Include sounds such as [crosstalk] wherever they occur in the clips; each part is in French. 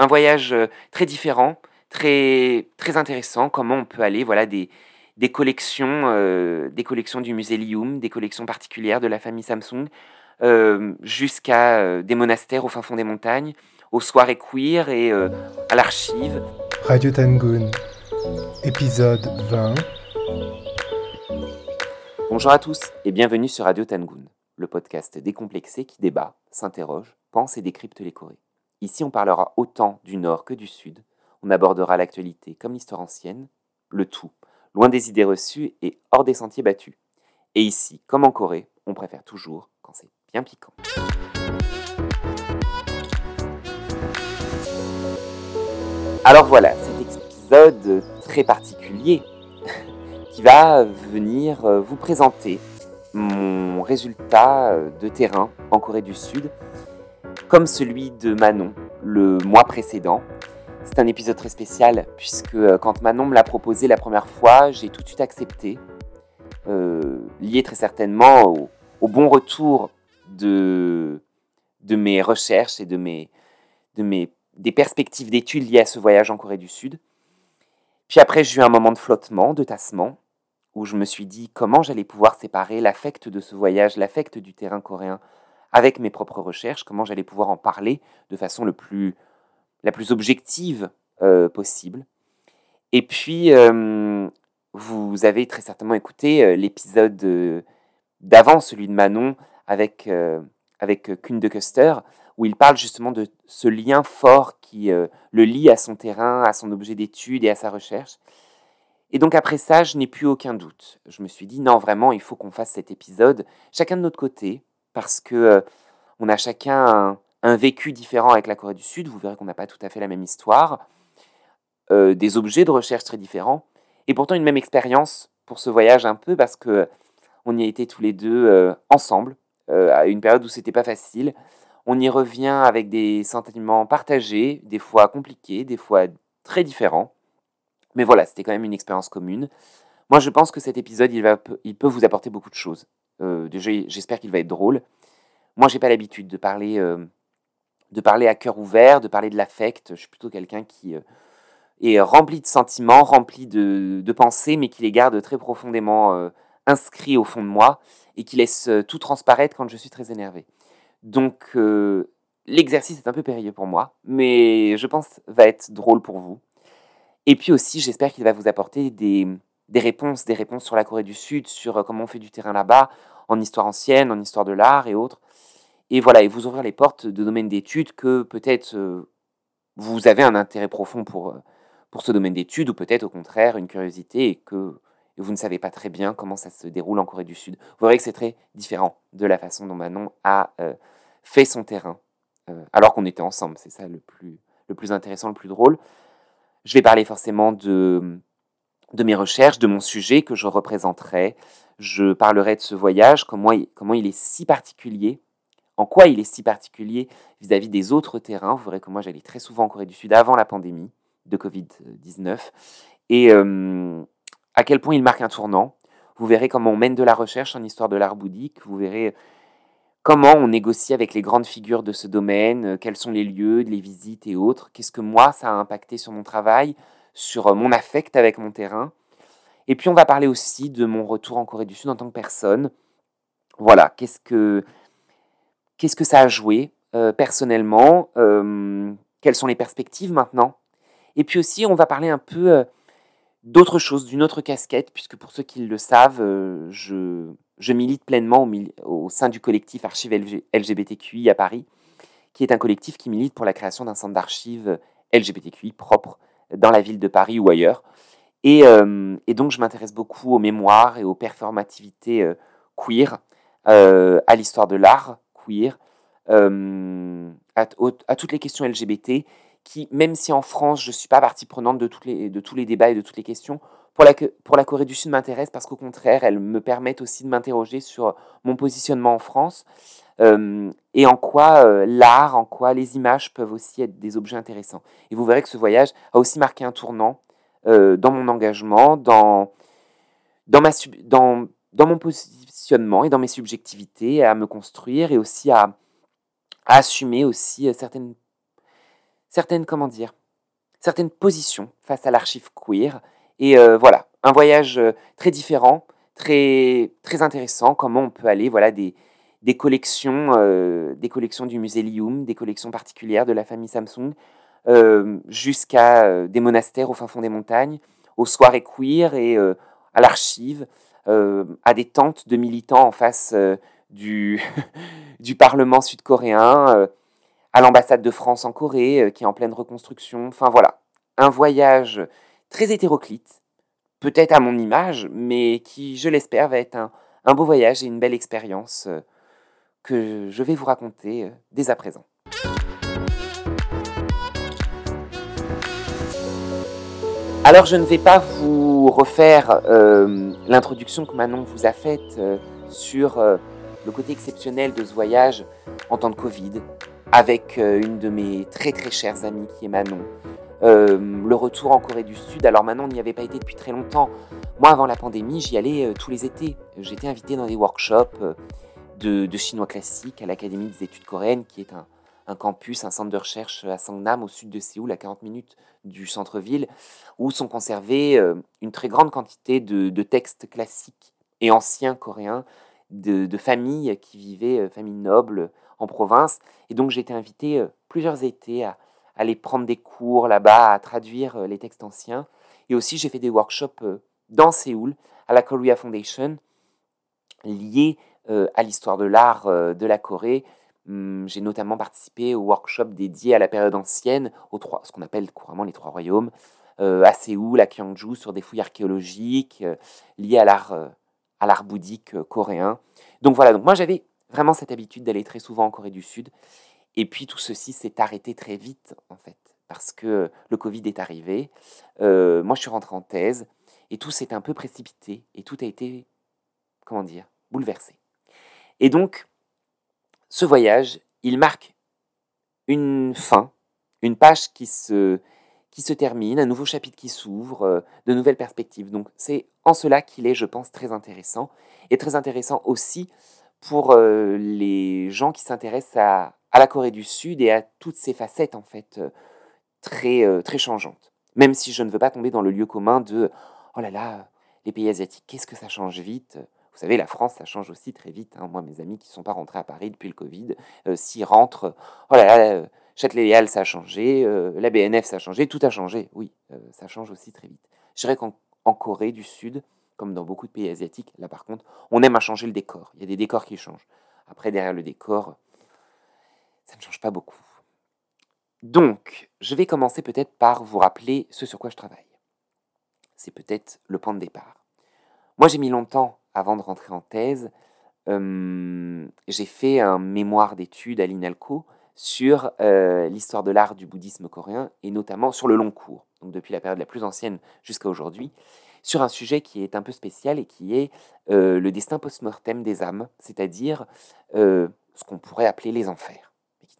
un voyage très différent, très, très intéressant. Comment on peut aller, voilà, des, des collections, des collections du musée Lium, des collections particulières de la famille Samsung, jusqu'à des monastères au fin fond des montagnes, aux soirées queer et à l'archive. Radio Tangoon, épisode 20. Bonjour à tous et bienvenue sur Radio Tangoon, le podcast décomplexé qui débat, s'interroge, pense et décrypte les Corées. Ici, on parlera autant du Nord que du Sud. On abordera l'actualité comme l'histoire ancienne, le tout, loin des idées reçues et hors des sentiers battus. Et ici, comme en Corée, on préfère toujours quand c'est bien piquant. Alors voilà, cet épisode très particulier [laughs] qui va venir euh, vous présenter mon résultat euh, de terrain en Corée du Sud, comme celui de Manon le mois précédent. C'est un épisode très spécial puisque euh, quand Manon me l'a proposé la première fois, j'ai tout de suite accepté, lié très certainement au, bon retour de, de mes recherches et de mes, de mes, des perspectives d'études liées à ce voyage en Corée du Sud. Puis après, j'ai eu un moment de flottement, de tassement, où je me suis dit comment j'allais pouvoir séparer l'affect de ce voyage, l'affect du terrain coréen avec mes propres recherches, comment j'allais pouvoir en parler de façon le plus, la plus objective euh, possible. Et puis, euh, vous avez très certainement écouté euh, l'épisode d'avant, celui de Manon, avec, avec Kuhn de Custer, où il parle justement de ce lien fort qui le lie à son terrain, à son objet d'étude et à sa recherche. Et donc après ça, je n'ai plus aucun doute. Je me suis dit non, vraiment, il faut qu'on fasse cet épisode, chacun de notre côté, parce que euh, on a chacun un, vécu différent avec la Corée du Sud. Vous verrez qu'on n'a pas tout à fait la même histoire, euh, des objets de recherche très différents, et pourtant une même expérience pour ce voyage un peu, parce que on y a été tous les deux euh, ensemble à une période où c'était pas facile. On y revient avec des sentiments partagés, des fois compliqués, des fois très différents. Mais voilà, c'était quand même une expérience commune. Moi, je pense que cet épisode, il, va, il peut vous apporter beaucoup de choses. Euh, j'espère qu'il va être drôle. Moi, j'ai pas l'habitude de parler, euh, de parler à cœur ouvert, de parler de l'affect. Je suis plutôt quelqu'un qui euh, est rempli de sentiments, rempli de, de, pensées, mais qui les garde très profondément inscrits au fond de moi et qui laisse tout transparaître quand je suis très énervé. Donc, l'exercice est un peu périlleux pour moi, mais je pense va être drôle pour vous. Et puis aussi, j'espère qu'il va vous apporter des, réponses, des réponses sur la Corée du Sud, sur euh, comment on fait du terrain là-bas, en histoire ancienne, en histoire de l'art et autres. Et voilà, et vous ouvrir les portes de domaines d'études que peut-être euh, vous avez un intérêt profond pour, euh, pour ce domaine d'études, ou peut-être au contraire une curiosité et que vous ne savez pas très bien comment ça se déroule en Corée du Sud. Vous verrez que c'est très différent de la façon dont Manon a fait son terrain, alors qu'on était ensemble. C'est ça le plus, le plus intéressant, le plus drôle. Je vais parler forcément de, de mes recherches, de mon sujet que je représenterai. Je parlerai de ce voyage, comment il, est si particulier, en quoi il est si particulier vis-à-vis des autres terrains. Vous verrez que moi j'allais très souvent en Corée du Sud avant la pandémie de Covid-19 et euh, à quel point il marque un tournant. Vous verrez comment on mène de la recherche en histoire de l'art bouddhique. Vous verrez Comment on négocie avec les grandes figures de ce domaine euh, Quels sont les lieux, les visites et autres Qu'est-ce que moi, ça a impacté sur mon travail, sur euh, mon affect avec mon terrain Et puis, on va parler aussi de mon retour en Corée du Sud en tant que personne. Voilà, qu'est-ce que, qu'est-ce que ça a joué euh, personnellement Quelles sont les perspectives maintenant? Et puis aussi, on va parler un peu d'autre chose, d'une autre casquette, puisque pour ceux qui le savent, je je milite pleinement au, sein du collectif Archives LGBTQI à Paris, qui est un collectif qui milite pour la création d'un centre d'archives LGBTQI propre dans la ville de Paris ou ailleurs. Et, euh, donc, je m'intéresse beaucoup aux mémoires et aux performativités euh, queer, euh, à l'histoire de l'art queer, à, toutes les questions LGBT, qui, même si en France, je ne suis pas partie prenante de, toutes les, de tous les débats et de toutes les questions, pour la, pour la Corée du Sud m'intéresse parce qu'au contraire, elles me permettent aussi de m'interroger sur mon positionnement en France et en quoi euh, l'art, en quoi les images peuvent aussi être des objets intéressants. Et vous verrez que ce voyage a aussi marqué un tournant euh, dans mon engagement, dans, dans, mon positionnement et dans mes subjectivités, à me construire et aussi à, assumer aussi certaines certaines, comment dire, certaines positions face à l'archive queer. Et euh, voilà, un voyage euh, très différent, très, très intéressant, comment on peut aller, voilà, des, des collections, euh, des collections du musée Lium, des collections particulières de la famille Samsung, jusqu'à des monastères au fin fond des montagnes, aux soirées queer et à l'archive, à des tentes de militants en face du, [laughs] du Parlement sud-coréen, à l'ambassade de France en Corée, qui est en pleine reconstruction. Enfin voilà, un voyage très hétéroclite, peut-être à mon image, mais qui, je l'espère, va être un, beau voyage et une belle expérience euh, que je vais vous raconter euh, dès à présent. Alors je ne vais pas vous refaire euh, l'introduction que Manon vous a faite sur le côté exceptionnel de ce voyage en temps de Covid, avec une de mes très très chères amies qui est Manon, euh, le retour en Corée du Sud, alors maintenant on n'y avait pas été depuis très longtemps. Moi avant la pandémie, j'y allais euh, tous les étés. J'étais invité dans des workshops euh, de, chinois classique à l'Académie des études coréennes, qui est un, campus, un centre de recherche à Sangnam, au sud de Séoul, à 40 minutes du centre-ville, où sont conservés une très grande quantité de, textes classiques et anciens coréens de, familles qui vivaient, familles nobles, en province. Et donc j'ai été invité plusieurs étés à, aller prendre des cours là-bas, à traduire euh, les textes anciens. Et aussi, j'ai fait des workshops euh, dans Séoul, à la Korea Foundation, liés euh, à l'histoire de l'art de la Corée. Hum, j'ai notamment participé au workshop dédié à la période ancienne, aux trois, ce qu'on appelle couramment les trois royaumes, à Séoul, à Gyeongju, sur des fouilles archéologiques liées à l'art, à l'art bouddhique coréen. Donc voilà, donc moi j'avais vraiment cette habitude d'aller très souvent en Corée du Sud. Et puis tout ceci s'est arrêté très vite, en fait, parce que le Covid est arrivé. Euh, moi, je suis rentré en thèse, et tout s'est un peu précipité, et tout a été, comment dire, bouleversé. Et donc, ce voyage, il marque une fin, une page qui se, qui se termine, un nouveau chapitre qui s'ouvre, euh, de nouvelles perspectives. Donc c'est en cela qu'il est, je pense, très intéressant, et très intéressant aussi pour euh, les gens qui s'intéressent à, la Corée du Sud et à toutes ces facettes en fait euh, très, très changeantes. Même si je ne veux pas tomber dans le lieu commun de oh là là, les pays asiatiques, qu'est-ce que ça change vite? Savez, la France, ça change aussi très vite. Hein. Moi, mes amis qui ne sont pas rentrés à Paris depuis le Covid, euh, s'ils rentrent, oh là là, Châtelet-Léal, ça a changé, la BNF, ça a changé, tout a changé. Oui, ça change aussi très vite. Je dirais qu'en Corée du Sud, comme dans beaucoup de pays asiatiques, là par contre, on aime à changer le décor. Il y a des décors qui changent. Après, derrière le décor, ça ne change pas beaucoup. Donc, je vais commencer peut-être par vous rappeler ce sur quoi je travaille. C'est peut-être le point de départ. Moi, j'ai mis longtemps avant de rentrer en thèse. J'ai fait un mémoire d'études à l'INALCO sur l'histoire de l'art du bouddhisme coréen et notamment sur le long cours, donc depuis la période la plus ancienne jusqu'à aujourd'hui, sur un sujet qui est un peu spécial et qui est le destin post-mortem des âmes, c'est-à-dire ce qu'on pourrait appeler les enfers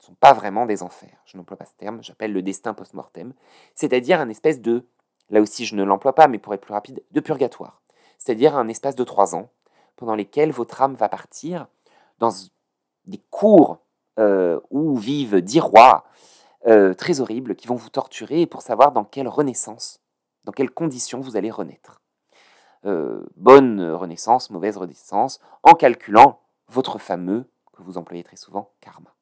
ne sont pas vraiment des enfers. Je n'emploie pas ce terme, j'appelle le destin post-mortem, c'est-à-dire un espèce de, là aussi je ne l'emploie pas, mais pour être plus rapide, de purgatoire. C'est-à-dire un espace de trois ans pendant lesquels votre âme va partir dans des cours euh, où vivent dix rois euh, très horribles qui vont vous torturer pour savoir dans quelle renaissance, dans quelles conditions vous allez renaître. Euh, bonne renaissance, mauvaise renaissance, en calculant votre fameux, que vous employez très souvent, karma.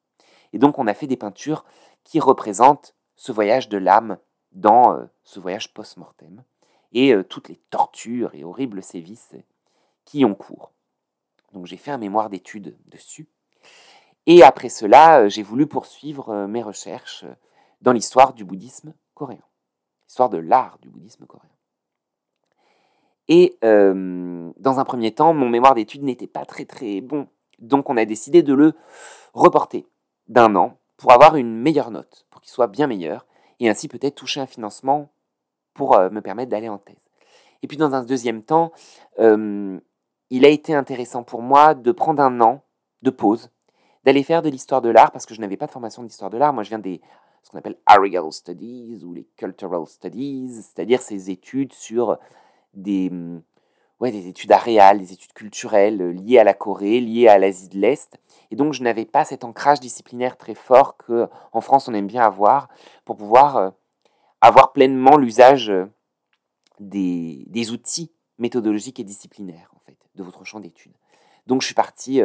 Et donc on a fait des peintures qui représentent ce voyage de l'âme dans ce voyage post-mortem et euh, toutes les tortures et horribles sévices qui ont cours. Donc j'ai fait un mémoire d'études dessus. Et après cela, euh, j'ai voulu poursuivre mes recherches dans l'histoire du bouddhisme coréen, l'histoire de l'art du bouddhisme coréen. Et dans un premier temps, mon mémoire d'études n'était pas très très bon, donc on a décidé de le reporter d'un an pour avoir une meilleure note, pour qu'il soit bien meilleur, et ainsi peut-être toucher un financement pour euh, me permettre d'aller en thèse. Et puis dans un deuxième temps, euh, il a été intéressant pour moi de prendre un an de pause, d'aller faire de l'histoire de l'art, parce que je n'avais pas de formation d'histoire de l'art, moi je viens des ce qu'on appelle Arial Studies ou les Cultural Studies, c'est-à-dire ces études sur des, ouais, des études aréales, des études culturelles euh, liées à la Corée, liées à l'Asie de l'Est. Et donc, je n'avais pas cet ancrage disciplinaire très fort que en France on aime bien avoir pour pouvoir avoir pleinement l'usage euh, des, outils méthodologiques et disciplinaires en fait de votre champ d'études. Donc, je suis parti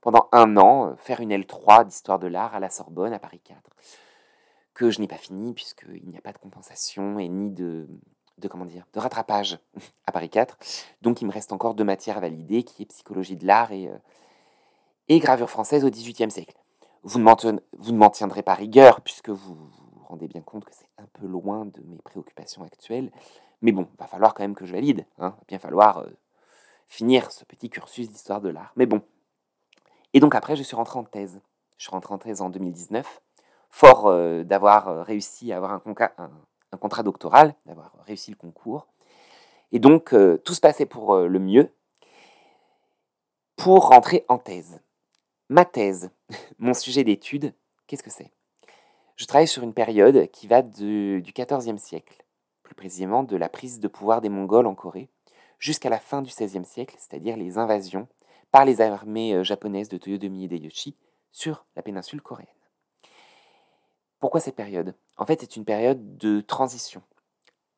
pendant un an faire une L3 d'histoire de l'art à la Sorbonne à Paris 4 que je n'ai pas fini puisqu'il n'y a pas de compensation et ni de, comment dire de rattrapage [laughs] à Paris 4. Donc il me reste encore deux matières à valider, qui est psychologie de l'art et, euh, et gravure française au XVIIIe siècle. Vous ne m'en tiendrez pas rigueur, puisque vous rendez bien compte que c'est un peu loin de mes préoccupations actuelles. Mais bon, va falloir quand même que je valide. Hein. Va bien falloir euh, finir ce petit cursus d'histoire de l'art. Mais bon. Et donc après, je suis rentré en thèse. Je suis rentré en thèse en 2019, fort euh, d'avoir réussi à avoir un, contrat doctoral, d'avoir réussi le concours. Et donc, euh, tout se passait pour le mieux pour rentrer en thèse. Ma thèse, [laughs] mon sujet d'étude, qu'est-ce que c'est? Je travaille sur une période qui va du XIVe siècle, plus précisément de la prise de pouvoir des Mongols en Corée, jusqu'à la fin du XVIe siècle, c'est-à-dire les invasions par les armées euh, japonaises de Toyotomi Hideyoshi sur la péninsule coréenne. Pourquoi cette période? En fait, c'est une période de transition.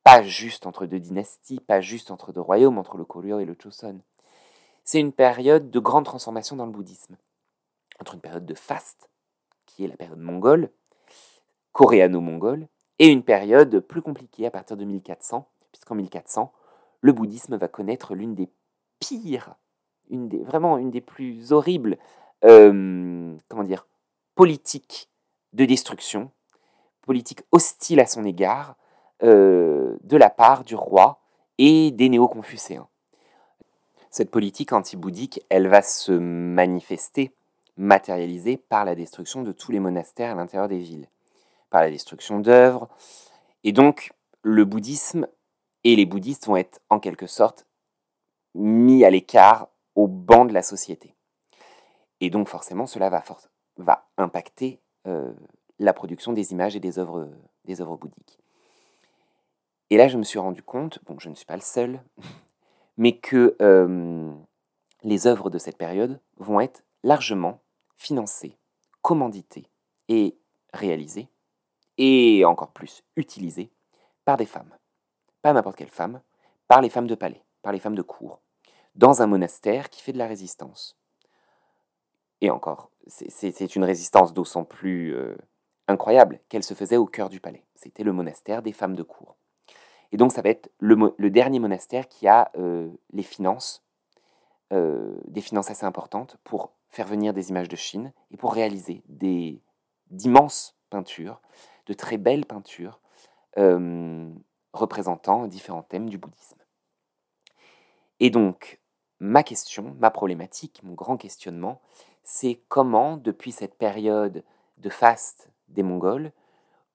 Pas juste entre deux dynasties, pas juste entre deux royaumes, entre le Koryo et le Choson. C'est une période de grande transformation dans le bouddhisme. Entre une période de faste, qui est la période mongole, coréano-mongole, et une période plus compliquée à partir de 1400, puisqu'en 1400, le bouddhisme va connaître l'une des pires, une des, vraiment une des plus horribles, euh, comment dire, politiques de destruction politique hostile à son égard euh, de la part du roi et des néo-confucéens. Cette politique anti-bouddhique, elle va se manifester, matérialiser par la destruction de tous les monastères à l'intérieur des villes, par la destruction d'œuvres. Et donc, le bouddhisme et les bouddhistes vont être en quelque sorte mis à l'écart au banc de la société. Et donc, forcément, cela va, impacter euh, la production des images et des œuvres, des œuvres bouddhiques. Et là, je me suis rendu compte, bon, je ne suis pas le seul, [laughs] mais que euh, les œuvres de cette période vont être largement financées, commanditées et réalisées, et encore plus utilisées par des femmes. Pas n'importe quelle femme, par les femmes de palais, par les femmes de cour, dans un monastère qui fait de la résistance. Et encore, c'est une résistance d'autant plus euh, incroyable qu'elle se faisait au cœur du palais. C'était le monastère des femmes de cour. Et donc ça va être le, dernier monastère qui a euh, les finances, euh, des finances assez importantes pour faire venir des images de Chine et pour réaliser d'immenses peintures, de très belles peintures euh, représentant différents thèmes du bouddhisme. Et donc, ma question, ma problématique, mon grand questionnement, c'est comment, depuis cette période de faste des Mongols,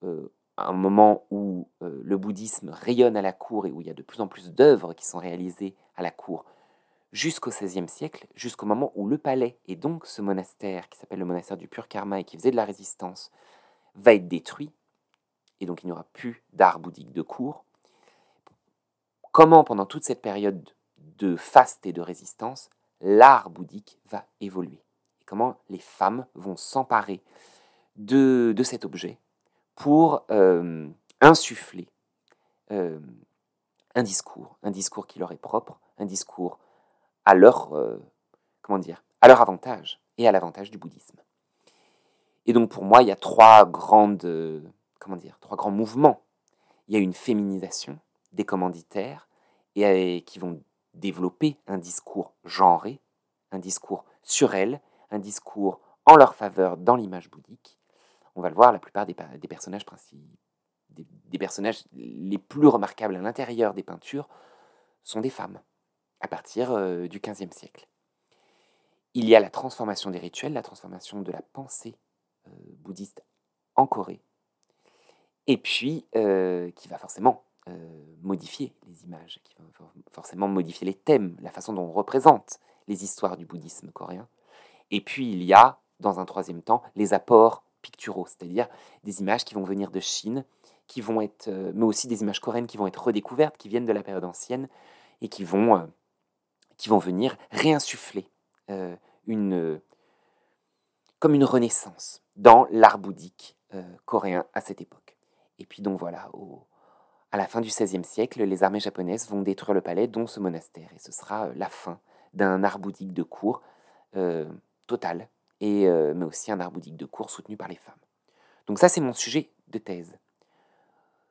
euh, un moment où euh, le bouddhisme rayonne à la cour et où il y a de plus en plus d'œuvres qui sont réalisées à la cour, jusqu'au XVIe siècle, jusqu'au moment où le palais et donc ce monastère qui s'appelle le monastère du pur karma et qui faisait de la résistance va être détruit, et donc il n'y aura plus d'art bouddhique de cour. Comment pendant toute cette période de faste et de résistance, l'art bouddhique va évoluer? Comment les femmes vont s'emparer de, cet objet pour euh, insuffler euh, un discours, un discours qui leur est propre, un discours à leur, euh, à leur avantage et à l'avantage du bouddhisme? Et donc pour moi, il y a trois grandes, comment dire, trois grands mouvements. Il y a une féminisation des commanditaires et qui vont développer un discours genré, un discours sur elles, un discours en leur faveur dans l'image bouddhique on va le voir, la plupart des, personnages des, personnages les plus remarquables à l'intérieur des peintures sont des femmes, à partir euh, du XVe siècle. Il y a la transformation des rituels, la transformation de la pensée euh, bouddhiste en Corée, et puis euh, qui va forcément modifier les images, qui va forcément modifier les thèmes, la façon dont on représente les histoires du bouddhisme coréen. Et puis il y a, dans un troisième temps, les apports picturaux, c'est-à-dire des images qui vont venir de Chine, qui vont être, euh, mais aussi des images coréennes qui vont être redécouvertes, qui viennent de la période ancienne et qui vont euh, qui vont venir réinsuffler une, comme une renaissance dans l'art bouddhique coréen à cette époque. Et puis donc voilà, à la fin du XVIe siècle, les armées japonaises vont détruire le palais, dont ce monastère, et ce sera la fin d'un art bouddhique de cour total, et, mais aussi un art bouddhique de cour soutenu par les femmes. Donc ça, c'est mon sujet de thèse.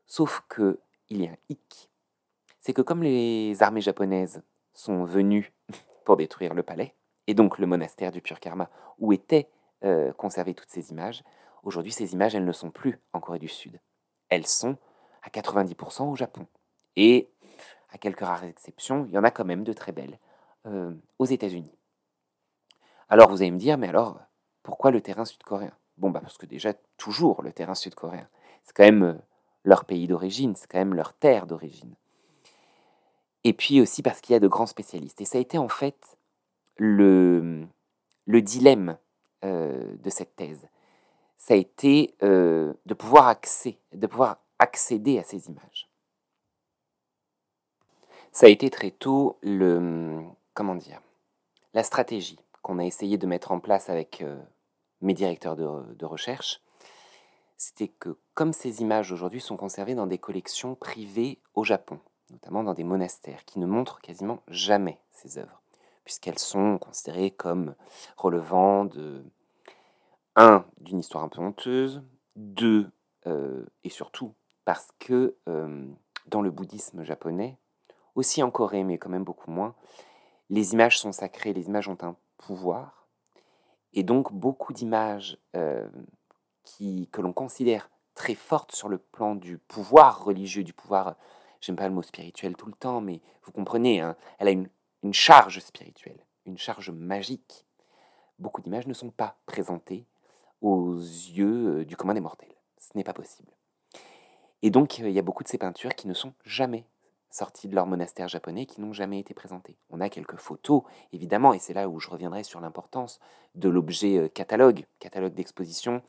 Sauf que il y a un hic, c'est que comme les armées japonaises sont venues [laughs] pour détruire le palais, et donc le monastère du Pur Karma, où étaient euh, conservées toutes ces images, aujourd'hui ces images, elles ne sont plus en Corée du Sud. Elles sont à 90% au Japon. Et à quelques rares exceptions, il y en a quand même de très belles euh, aux États-Unis. Alors vous allez me dire, mais alors pourquoi le terrain sud-coréen? Bon, bah parce que déjà, toujours le terrain sud-coréen. C'est quand même euh, leur pays d'origine, c'est quand même leur terre d'origine. Et puis aussi parce qu'il y a de grands spécialistes. Et ça a été en fait le, le dilemme euh, de cette thèse. Ça a été euh, de, pouvoir accéder, de à ces images. Ça a été très tôt le, comment dire, la stratégie qu'on a essayé de mettre en place avec mes directeurs de, recherche, c'était que comme ces images aujourd'hui sont conservées dans des collections privées au Japon, notamment dans des monastères, qui ne montrent quasiment jamais ces œuvres, puisqu'elles sont considérées comme relevant de, un, d'une histoire un peu honteuse, deux, euh, et surtout parce que euh, dans le bouddhisme japonais, aussi en Corée, mais quand même beaucoup moins, les images sont sacrées, les images ont un pouvoir, et donc beaucoup d'images euh, que l'on considère très fortes sur le plan du pouvoir religieux, du pouvoir, j'aime pas le mot spirituel tout le temps, mais vous comprenez, hein, elle a une, une charge spirituelle, une charge magique. Beaucoup d'images ne sont pas présentées aux yeux euh, du commun des mortels. Ce n'est pas possible. Et donc, il y a beaucoup de ces peintures qui ne sont jamais sortis de leur monastère japonais qui n'ont jamais été présentés. On a quelques photos, évidemment, et c'est là où je reviendrai sur l'importance de l'objet euh, catalogue, catalogue d'exposition,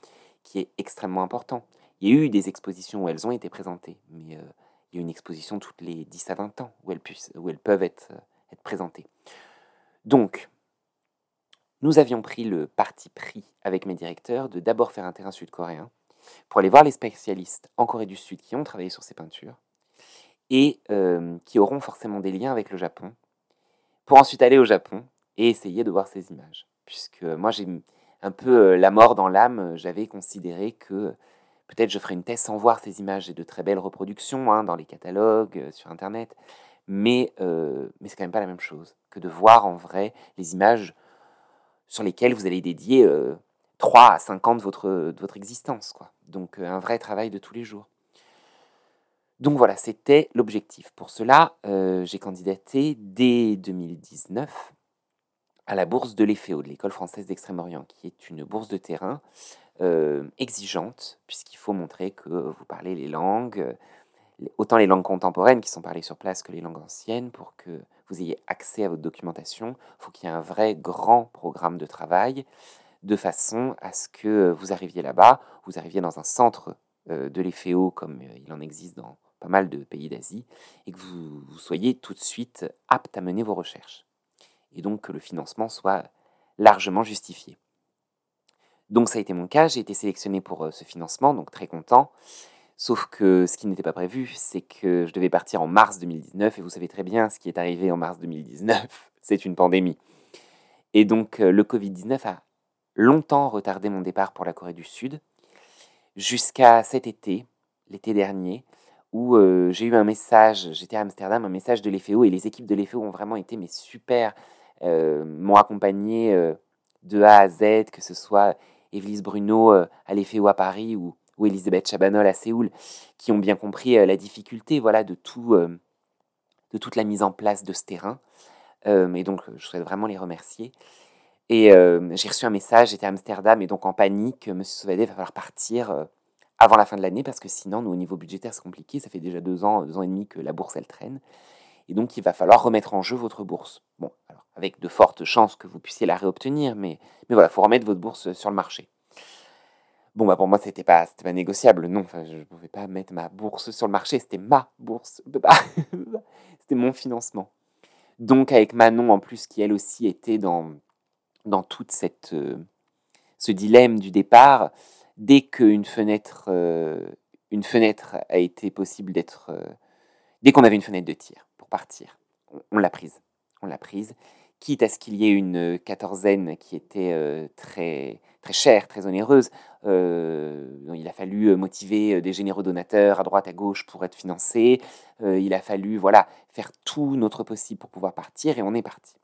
qui est extrêmement important. Il y a eu des expositions où elles ont été présentées, mais euh, il y a une exposition toutes les 10 à 20 ans où elles, puissent, où elles peuvent être, euh, être présentées. Donc, nous avions pris le parti pris avec mes directeurs de d'abord faire un terrain sud-coréen pour aller voir les spécialistes en Corée du Sud qui ont travaillé sur ces peintures et qui auront forcément des liens avec le Japon, pour ensuite aller au Japon et essayer de voir ces images. Puisque moi, j'ai un peu la mort dans l'âme, j'avais considéré que peut-être je ferais une thèse sans voir ces images. J'ai de très belles reproductions hein, dans les catalogues, sur Internet, mais, mais c'est quand même pas la même chose que de voir en vrai les images sur lesquelles vous allez dédier 3 à 5 ans de votre, de votre existence. Quoi. Donc un vrai travail de tous les jours. Donc voilà, c'était l'objectif. Pour cela, euh, j'ai candidaté dès 2019 à la bourse de l'EFEO, de l'École française d'Extrême-Orient, qui est une bourse de terrain euh, exigeante, puisqu'il faut montrer que vous parlez les langues, autant les langues contemporaines qui sont parlées sur place que les langues anciennes, pour que vous ayez accès à votre documentation. Il faut qu'il y ait un vrai grand programme de travail, de façon à ce que vous arriviez là-bas, vous arriviez dans un centre euh, de l'EFEO, comme il en existe dans pas mal de pays d'Asie, et que vous, soyez tout de suite apte à mener vos recherches. Et donc que le financement soit largement justifié. Donc ça a été mon cas, j'ai été sélectionné pour euh, ce financement, donc très content. Sauf que ce qui n'était pas prévu, c'est que je devais partir en mars 2019, et vous savez très bien ce qui est arrivé en mars 2019, [laughs] c'est une pandémie. Et donc euh, le Covid-19 a longtemps retardé mon départ pour la Corée du Sud, jusqu'à cet été, l'été dernier, où j'ai eu un message, j'étais à Amsterdam, un message de l'EFEO, et les équipes de l'EFEO ont vraiment été mes super, m'ont accompagné de A à Z, que ce soit Evelyse Bruno à l'EFEO à Paris ou, ou Elisabeth Chabanol à Séoul, qui ont bien compris la difficulté voilà, de, tout, de toute la mise en place de ce terrain. et donc, je souhaite vraiment les remercier. Et j'ai reçu un message, j'étais à Amsterdam, et donc en panique, Monsieur Sauvadé va falloir partir avant la fin de l'année, parce que sinon, nous, au niveau budgétaire, c'est compliqué. Ça fait déjà deux ans, deux ans et demi que la bourse, elle traîne. Et donc, il va falloir remettre en jeu votre bourse. Bon, alors, avec de fortes chances que vous puissiez la réobtenir, mais, mais voilà, il faut remettre votre bourse sur le marché. Bon, bah pour moi, c'était pas, c'était pas négociable. Non, enfin, je ne pouvais pas mettre ma bourse sur le marché. C'était ma bourse. [laughs] c'était mon financement. Donc avec Manon en plus qui elle aussi était dans, dans toute cette, ce dilemme du départ, dès qu'une fenêtre, une fenêtre a été possible d'être... dès qu'on avait une fenêtre de tir pour partir, on l'a prise. On l'a prise quitte à ce qu'il y ait une quatorzaine qui était très, très chère, très onéreuse. Il a fallu motiver des généreux donateurs à droite, à gauche pour être financés. il a fallu voilà, faire tout notre possible pour pouvoir partir et on est parti.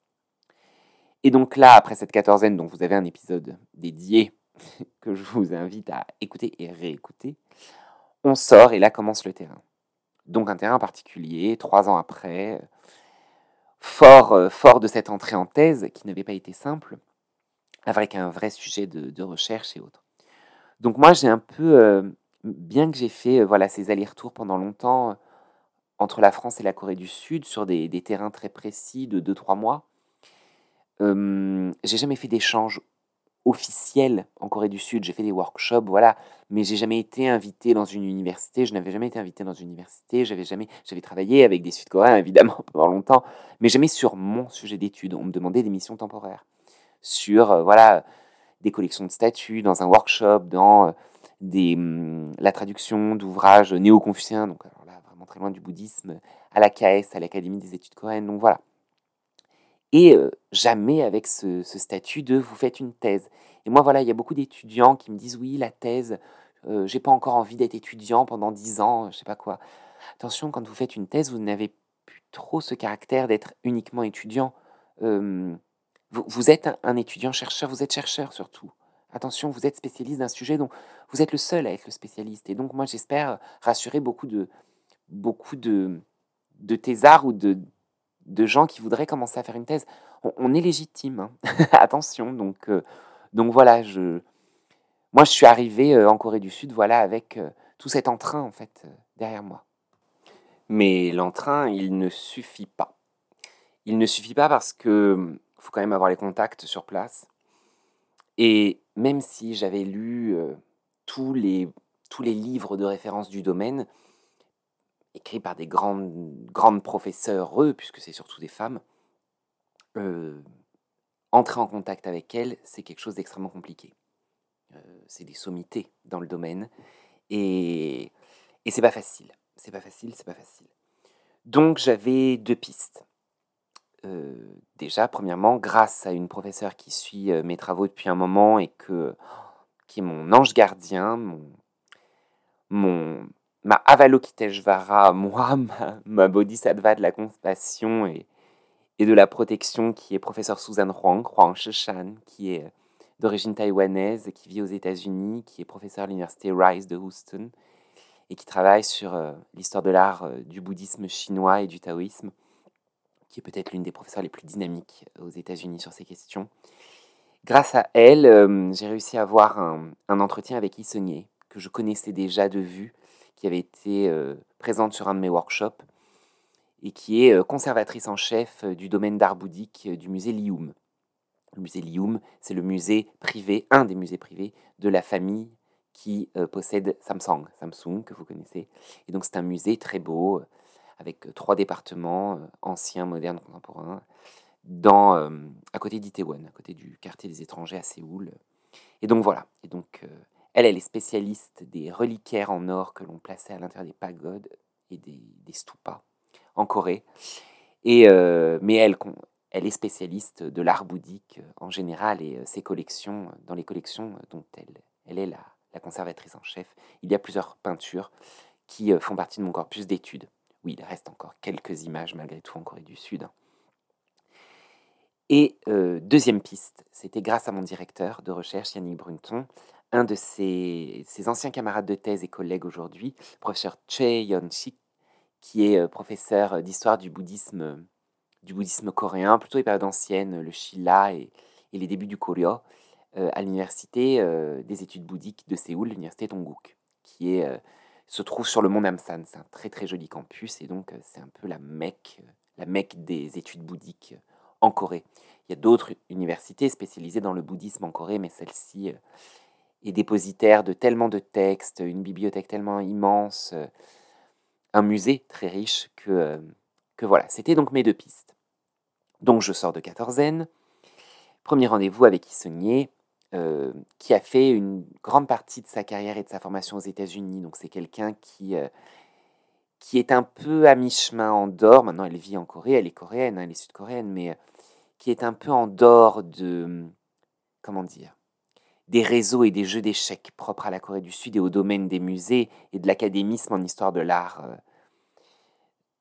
Et donc là, après cette quatorzaine, dont vous avez un épisode dédié [laughs] que je vous invite à écouter et réécouter, on sort et là commence le terrain. Donc un terrain particulier, trois ans après, fort, euh, fort de cette entrée en thèse, qui n'avait pas été simple, avec un vrai sujet de, recherche et autres. Donc moi, j'ai un peu, euh, bien que j'ai fait euh, voilà, ces allers-retours pendant longtemps entre la France et la Corée du Sud, sur des, terrains très précis de 2-3 mois, j'ai jamais fait d'échange officiel en Corée du Sud. J'ai fait des workshops, voilà, mais j'ai jamais été invité dans une université. Je n'avais jamais été invité dans une université. J'avais jamais, j'avais travaillé avec des Sud-Coréens [laughs] évidemment pendant longtemps, mais jamais sur mon sujet d'étude. On me demandait des missions temporaires sur, euh, voilà, des collections de statues, dans un workshop, dans euh, hum, la traduction d'ouvrages néo-confuciens, donc alors là vraiment très loin du bouddhisme, à la KS, à l'Académie des études coréennes. Donc voilà, et jamais avec ce, statut de vous faites une thèse. Et moi, voilà, il y a beaucoup d'étudiants qui me disent oui, la thèse, j'ai pas encore envie d'être étudiant pendant dix ans, je sais pas quoi. Attention, quand vous faites une thèse, vous n'avez plus trop ce caractère d'être uniquement étudiant. Vous, êtes un, étudiant chercheur, vous êtes chercheur surtout. Attention, vous êtes spécialiste d'un sujet dont vous êtes le seul à être le spécialiste. Et donc, moi, j'espère rassurer beaucoup de, beaucoup de, de thésards ou de, de gens qui voudraient commencer à faire une thèse. On, est légitime, hein. [laughs] attention. Donc, euh, donc voilà, je, moi je suis arrivé euh, en Corée du Sud, voilà, avec euh, tout cet entrain en fait derrière moi. Mais l'entrain, il ne suffit pas. Il ne suffit pas parce que faut quand même avoir les contacts sur place. Et même si j'avais lu tous les tous les livres de référence du domaine, écrit par des grandes, grandes professeurs, eux, puisque c'est surtout des femmes, euh, entrer en contact avec elles, c'est quelque chose d'extrêmement compliqué. Euh, c'est des sommités dans le domaine. Et, et c'est pas facile. C'est pas facile, c'est pas facile. Donc j'avais deux pistes. Euh, déjà, premièrement, grâce à une professeure qui suit mes travaux depuis un moment et que, qui est mon ange gardien, mon, ma Avalokiteshvara, [laughs] moi, ma, Bodhisattva de la compassion et, et de la protection, qui est professeur Susan Huang, Huang Shishan, qui est d'origine taïwanaise, qui vit aux États-Unis, qui est professeur à l'université Rice de Houston et qui travaille sur euh, l'histoire de l'art euh, du bouddhisme chinois et du taoïsme, qui est peut-être l'une des professeurs les plus dynamiques aux États-Unis sur ces questions. Grâce à elle, euh, j'ai réussi à avoir un, entretien avec Isonier, que je connaissais déjà de vue, qui avait été euh, présente sur un de mes workshops et qui est euh, conservatrice en chef euh, du domaine d'art bouddhique du musée Lioum. Le musée Lioum, c'est le musée privé, un des musées privés de la famille qui possède Samsung, Samsung que vous connaissez. Et donc c'est un musée très beau, avec trois départements, anciens, modernes, contemporains, dans, à côté d'Itaewon, à côté du quartier des étrangers à Séoul. Et donc voilà. Et donc elle, est spécialiste des reliquaires en or que l'on plaçait à l'intérieur des pagodes et des, stupas en Corée. Et, euh, mais elle, est spécialiste de l'art bouddhique en général et euh, ses collections, dans les collections dont elle, est la, conservatrice en chef, il y a plusieurs peintures qui euh, font partie de mon corpus d'études. Il reste encore quelques images malgré tout en Corée du Sud. Et deuxième piste, c'était grâce à mon directeur de recherche, Yannick Brunton, un de ses, anciens camarades de thèse et collègues aujourd'hui, professeur Choi Yeon-sik, qui est euh, professeur d'histoire du bouddhisme, du bouddhisme coréen, plutôt les périodes anciennes, le Shilla et, les débuts du Koryo, euh, à l'université euh, des études bouddhiques de Séoul, l'université Dongguk, qui est, se trouve sur le mont Namsan. C'est un très très joli campus et donc c'est un peu la Mecque, la Mecque des études bouddhiques en Corée. Il y a d'autres universités spécialisées dans le bouddhisme en Corée, mais celle-ci et dépositaire de tellement de textes, une bibliothèque tellement immense, euh, un musée très riche que, euh, que voilà, c'était donc mes deux pistes. Donc je sors de quatorzaine. Premier rendez-vous avec Issonier, euh, qui a fait une grande partie de sa carrière et de sa formation aux États-Unis. Donc c'est quelqu'un qui, euh, qui est un peu à mi-chemin en dehors. Maintenant, elle vit en Corée, elle est coréenne, hein, elle est sud-coréenne, mais euh, qui est un peu en dehors de, comment dire, des réseaux et des jeux d'échecs propres à la Corée du Sud et au domaine des musées et de l'académisme en histoire de l'art,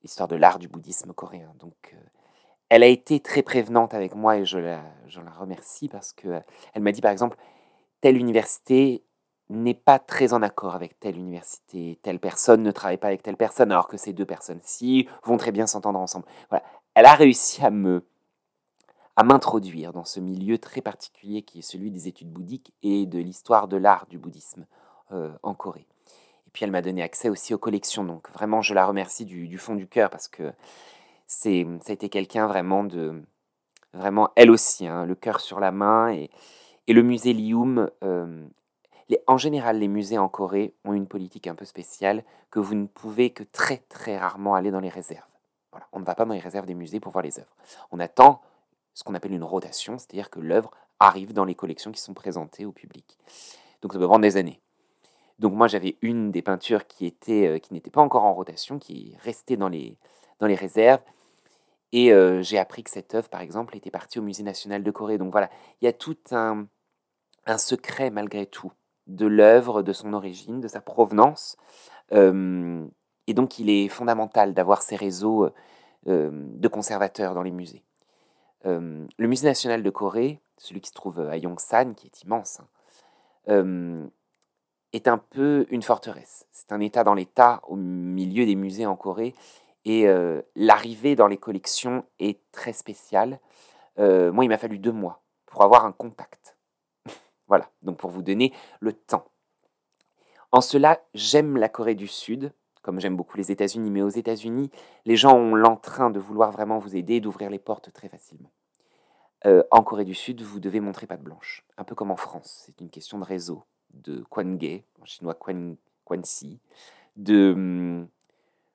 histoire de l'art du bouddhisme coréen. Donc elle a été très prévenante avec moi et je la, remercie parce que elle m'a dit par exemple telle université n'est pas très en accord avec telle université, telle personne ne travaille pas avec telle personne alors que ces deux personnes-ci vont très bien s'entendre ensemble. Voilà. Elle a réussi à me à m'introduire dans ce milieu très particulier qui est celui des études bouddhiques et de l'histoire de l'art du bouddhisme euh, en Corée. Et puis elle m'a donné accès aussi aux collections, donc vraiment je la remercie du, du fond du cœur parce que c'est, ça a été quelqu'un vraiment de, vraiment elle aussi, hein, le cœur sur la main. Et, et le musée Lium, en général, les musées en Corée ont une politique un peu spéciale que vous ne pouvez que très très rarement aller dans les réserves. Voilà, on ne va pas dans les réserves des musées pour voir les œuvres. On attend ce qu'on appelle une rotation, c'est-à-dire que l'œuvre arrive dans les collections qui sont présentées au public. Donc ça peut prendre des années. Donc moi j'avais une des peintures qui était euh, qui n'était pas encore en rotation, qui est restée dans les dans les réserves et j'ai appris que cette œuvre, par exemple, était partie au Musée national de Corée. Donc voilà, il y a tout un, secret malgré tout de l'œuvre, de son origine, de sa provenance. et donc il est fondamental d'avoir ces réseaux de conservateurs dans les musées. le Musée national de Corée, celui qui se trouve à Yongsan, qui est immense, hein, est un peu une forteresse. C'est un État dans l'État au milieu des musées en Corée. Et euh, l'arrivée dans les collections est très spéciale. Euh, moi, il m'a fallu deux mois pour avoir un contact. [laughs] voilà, donc pour vous donner le temps. En cela, j'aime la Corée du Sud, comme j'aime beaucoup les États-Unis, mais aux États-Unis, les gens ont l'entrain de vouloir vraiment vous aider, d'ouvrir les portes très facilement. Euh, en Corée du Sud, vous devez montrer patte blanche, un peu comme en France. C'est une question de réseau, de Kwange, en chinois Kwan, Kwansi, de hum,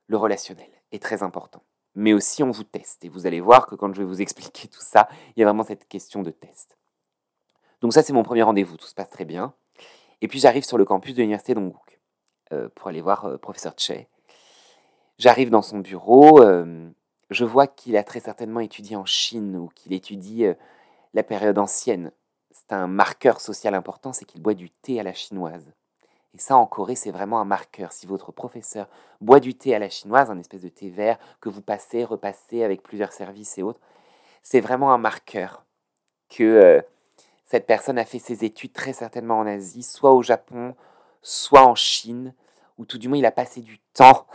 le relationnel est très important. Mais aussi, on vous teste. Et vous allez voir que quand je vais vous expliquer tout ça, il y a vraiment cette question de test. Donc ça, c'est mon premier rendez-vous. Tout se passe très bien. Et puis, j'arrive sur le campus de l'université d'Ongguk euh, pour aller voir euh, professeur Che. J'arrive dans son bureau. Euh, je vois qu'il a très certainement étudié en Chine ou qu'il étudie la période ancienne. C'est un marqueur social important, c'est qu'il boit du thé à la chinoise. Et ça, en Corée, c'est vraiment un marqueur. Si votre professeur boit du thé à la chinoise, un espèce de thé vert que vous passez, repassez avec plusieurs services et autres, c'est vraiment un marqueur que euh, cette personne a fait ses études très certainement en Asie, soit au Japon, soit en Chine, ou tout du moins il a passé du temps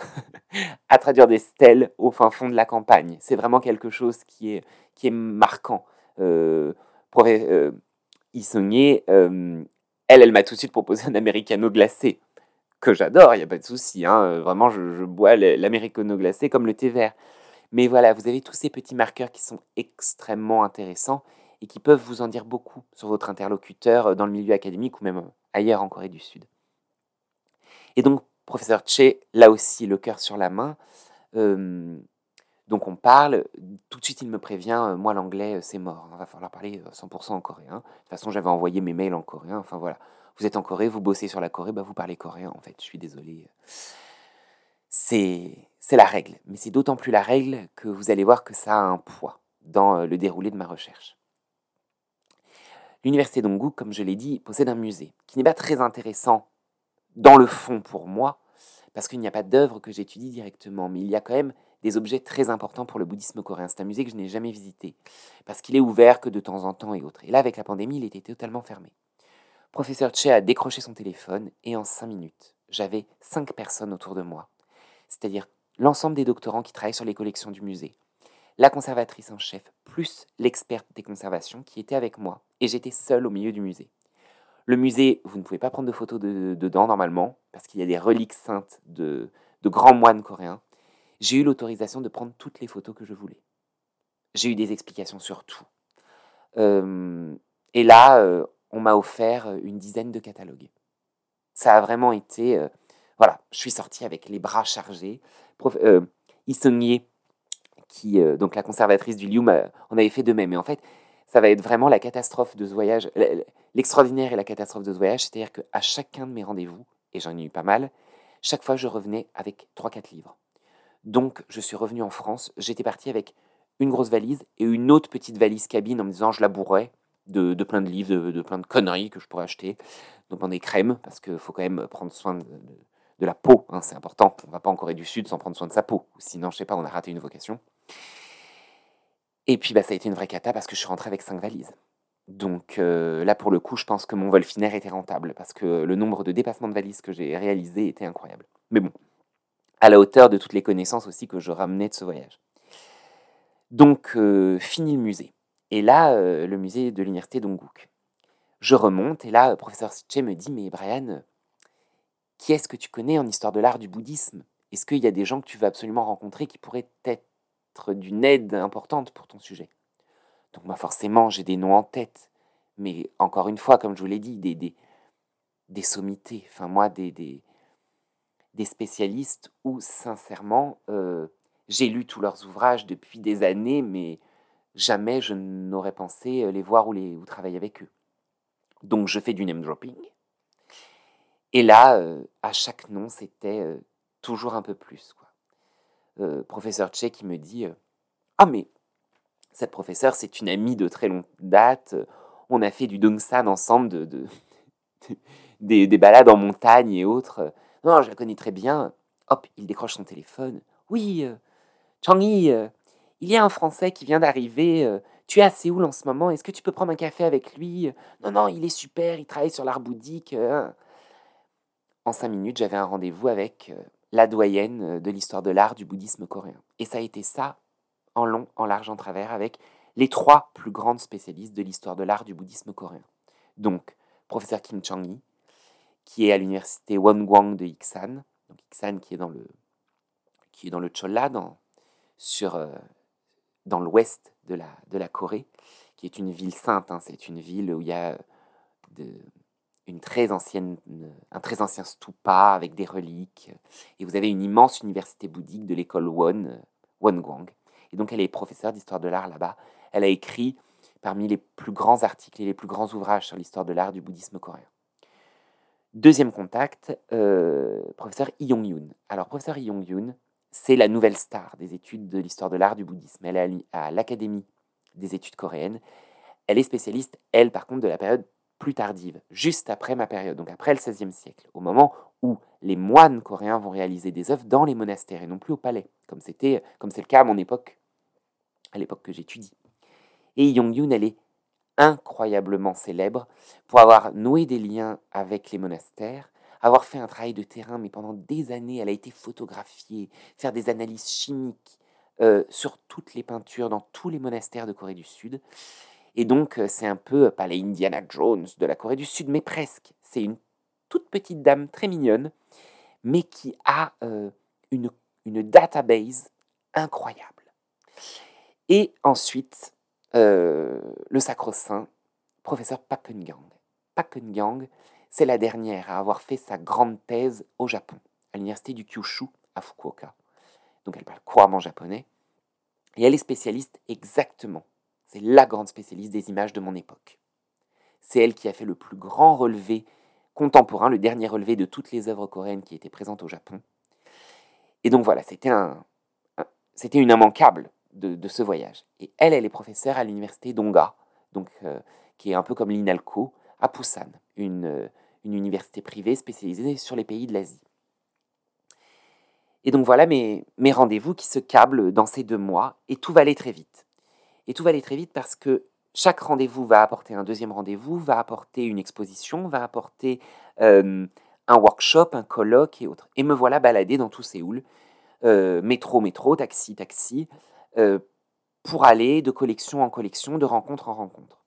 [laughs] à traduire des stèles au fin fond de la campagne. C'est vraiment quelque chose qui est, qui est marquant. Euh, euh, elle, elle m'a tout de suite proposé un americano glacé, que j'adore, il n'y a pas de souci. Hein, euh, vraiment, je, bois l'americano glacé comme le thé vert. Mais voilà, vous avez tous ces petits marqueurs qui sont extrêmement intéressants et qui peuvent vous en dire beaucoup sur votre interlocuteur euh, dans le milieu académique ou même euh, ailleurs en Corée du Sud. Et donc, professeur Che, là aussi, le cœur sur la main. Donc on parle, tout de suite il me prévient, euh, moi l'anglais euh, c'est mort, il hein, va falloir parler 100% euh, en coréen. De toute façon j'avais envoyé mes mails en coréen, enfin voilà. Vous êtes en Corée, vous bossez sur la Corée, bah vous parlez coréen en fait, je suis désolé. C'est la règle, mais c'est d'autant plus la règle que vous allez voir que ça a un poids dans le déroulé de ma recherche. L'université d'Onggu, comme je l'ai dit, possède un musée qui n'est pas très intéressant dans le fond pour moi, parce qu'il n'y a pas d'œuvre que j'étudie directement, mais il y a quand même des objets très importants pour le bouddhisme coréen. C'est un musée que je n'ai jamais visité, parce qu'il est ouvert que de temps en temps et autres. Et là, avec la pandémie, il était totalement fermé. Professeur Che a décroché son téléphone, et en cinq minutes, j'avais cinq personnes autour de moi, c'est-à-dire l'ensemble des doctorants qui travaillent sur les collections du musée, la conservatrice en chef, plus l'experte des conservations qui était avec moi, et j'étais seul au milieu du musée. Le musée, vous ne pouvez pas prendre de photos dedans normalement, parce qu'il y a des reliques saintes de, de grands moines coréens j'ai eu l'autorisation de prendre toutes les photos que je voulais. J'ai eu des explications sur tout. et là, on m'a offert une dizaine de catalogues. Ça a vraiment été... voilà, je suis sorti avec les bras chargés. Prof, qui, donc la conservatrice du Liu, on avait fait de même. Mais en fait, ça va être vraiment la catastrophe de ce voyage. L'extraordinaire et la catastrophe de ce voyage, c'est-à-dire qu'à chacun de mes rendez-vous, et j'en ai eu pas mal, chaque fois je revenais avec 3-4 livres. Donc je suis revenu en France, j'étais parti avec une grosse valise et une autre petite valise cabine en me disant je la bourrais de, plein de livres, de, plein de conneries que je pourrais acheter, notamment des crèmes, parce qu'il faut quand même prendre soin de, la peau, hein, c'est important. On ne va pas en Corée du Sud sans prendre soin de sa peau, sinon je sais pas, on a raté une vocation. Et puis bah, ça a été une vraie cata parce que je suis rentré avec cinq valises. Donc euh, là, pour le coup, je pense que mon vol finaire était rentable parce que le nombre de dépassements de valises que j'ai réalisé était incroyable. Mais bon, à la hauteur de toutes les connaissances aussi que je ramenais de ce voyage. Donc, euh, fini le musée. Et là, euh, le musée de l'université d'Ongguk. Je remonte et là, le professeur Che me dit Mais Brian, qui est-ce que tu connais en histoire de l'art du bouddhisme? Est-ce qu'il y a des gens que tu veux absolument rencontrer qui pourraient être d'une aide importante pour ton sujet? Donc, moi, forcément, j'ai des noms en tête. Mais encore une fois, comme je vous l'ai dit, des, sommités. Enfin, moi, des, des spécialistes où, sincèrement, euh, j'ai lu tous leurs ouvrages depuis des années, mais jamais je n'aurais pensé euh, les voir ou, les, ou travailler avec eux. Donc je fais du name dropping. Et là, euh, à chaque nom, c'était toujours un peu plus. Quoi. professeur Che qui me dit Ah, mais cette professeure, c'est une amie de très longue date. On a fait du Dongsan ensemble, de, [laughs] des, balades en montagne et autres. Non, je la connais très bien. Hop, il décroche son téléphone. Oui, Changi, euh, il y a un Français qui vient d'arriver. Euh, tu es à Séoul en ce moment. Est-ce que tu peux prendre un café avec lui Non, non, il est super. Il travaille sur l'art bouddhique. Euh, hein. En cinq minutes, j'avais un rendez-vous avec la doyenne de l'histoire de l'art du bouddhisme coréen. Et ça a été ça, en long, en large, en travers, avec les trois plus grandes spécialistes de l'histoire de l'art du bouddhisme coréen. Donc, professeur Kim Chang-hee, qui est à l'université Wongwang de Iksan, donc Iksan qui est dans le, qui est dans le Cholla, dans, sur, euh, dans l'ouest de la, de la Corée, qui est une ville sainte. Hein. C'est une ville où il y a de, une très ancienne, un très ancien stupa avec des reliques. Et vous avez une immense université bouddhique de l'école Won, euh, Wonguang. Et donc elle est professeure d'histoire de l'art là-bas. Elle a écrit parmi les plus grands articles et les plus grands ouvrages sur l'histoire de l'art du bouddhisme coréen. Deuxième contact, professeur Yong Yoon. Alors, professeur Yong Yoon, c'est la nouvelle star des études de l'histoire de l'art du bouddhisme. Elle est à l'Académie des études coréennes. Elle est spécialiste, elle, par contre, de la période plus tardive, juste après ma période, donc après le XVIe siècle, au moment où les moines coréens vont réaliser des œuvres dans les monastères et non plus au palais, comme c'était, comme c'est le cas à mon époque, à l'époque que j'étudie. Et Yong-Yoon, elle est incroyablement célèbre pour avoir noué des liens avec les monastères, avoir fait un travail de terrain, mais pendant des années, elle a été photographiée, faire des analyses chimiques euh, sur toutes les peintures dans tous les monastères de Corée du Sud. Et donc, euh, c'est un peu, pas les Indiana Jones de la Corée du Sud, mais presque. C'est une toute petite dame très mignonne, mais qui a euh, une, une database incroyable. Et ensuite, le sacro-saint, professeur Pak Keun-gang. Pak Keun-gang, c'est la dernière à avoir fait sa grande thèse au Japon, à l'université du Kyushu à Fukuoka. Donc elle parle couramment japonais. Et elle est spécialiste exactement. C'est la grande spécialiste des images de mon époque. C'est elle qui a fait le plus grand relevé contemporain, le dernier relevé de toutes les œuvres coréennes qui étaient présentes au Japon. Et donc voilà, c'était un, c'était une immanquable de, ce voyage. Et elle, elle est professeure à l'université d'Onga, donc euh, qui est un peu comme l'INALCO à Busan, une, une université privée spécialisée sur les pays de l'Asie. Et donc voilà mes, mes rendez-vous qui se câblent dans ces deux mois, et tout va aller très vite. Et tout va aller très vite parce que chaque rendez-vous va apporter un deuxième rendez-vous, va apporter une exposition, va apporter euh, un workshop, un colloque et autres. Et me voilà baladé dans tout Séoul, euh, métro, métro, taxi, taxi, euh, pour aller de collection en collection, de rencontre en rencontre.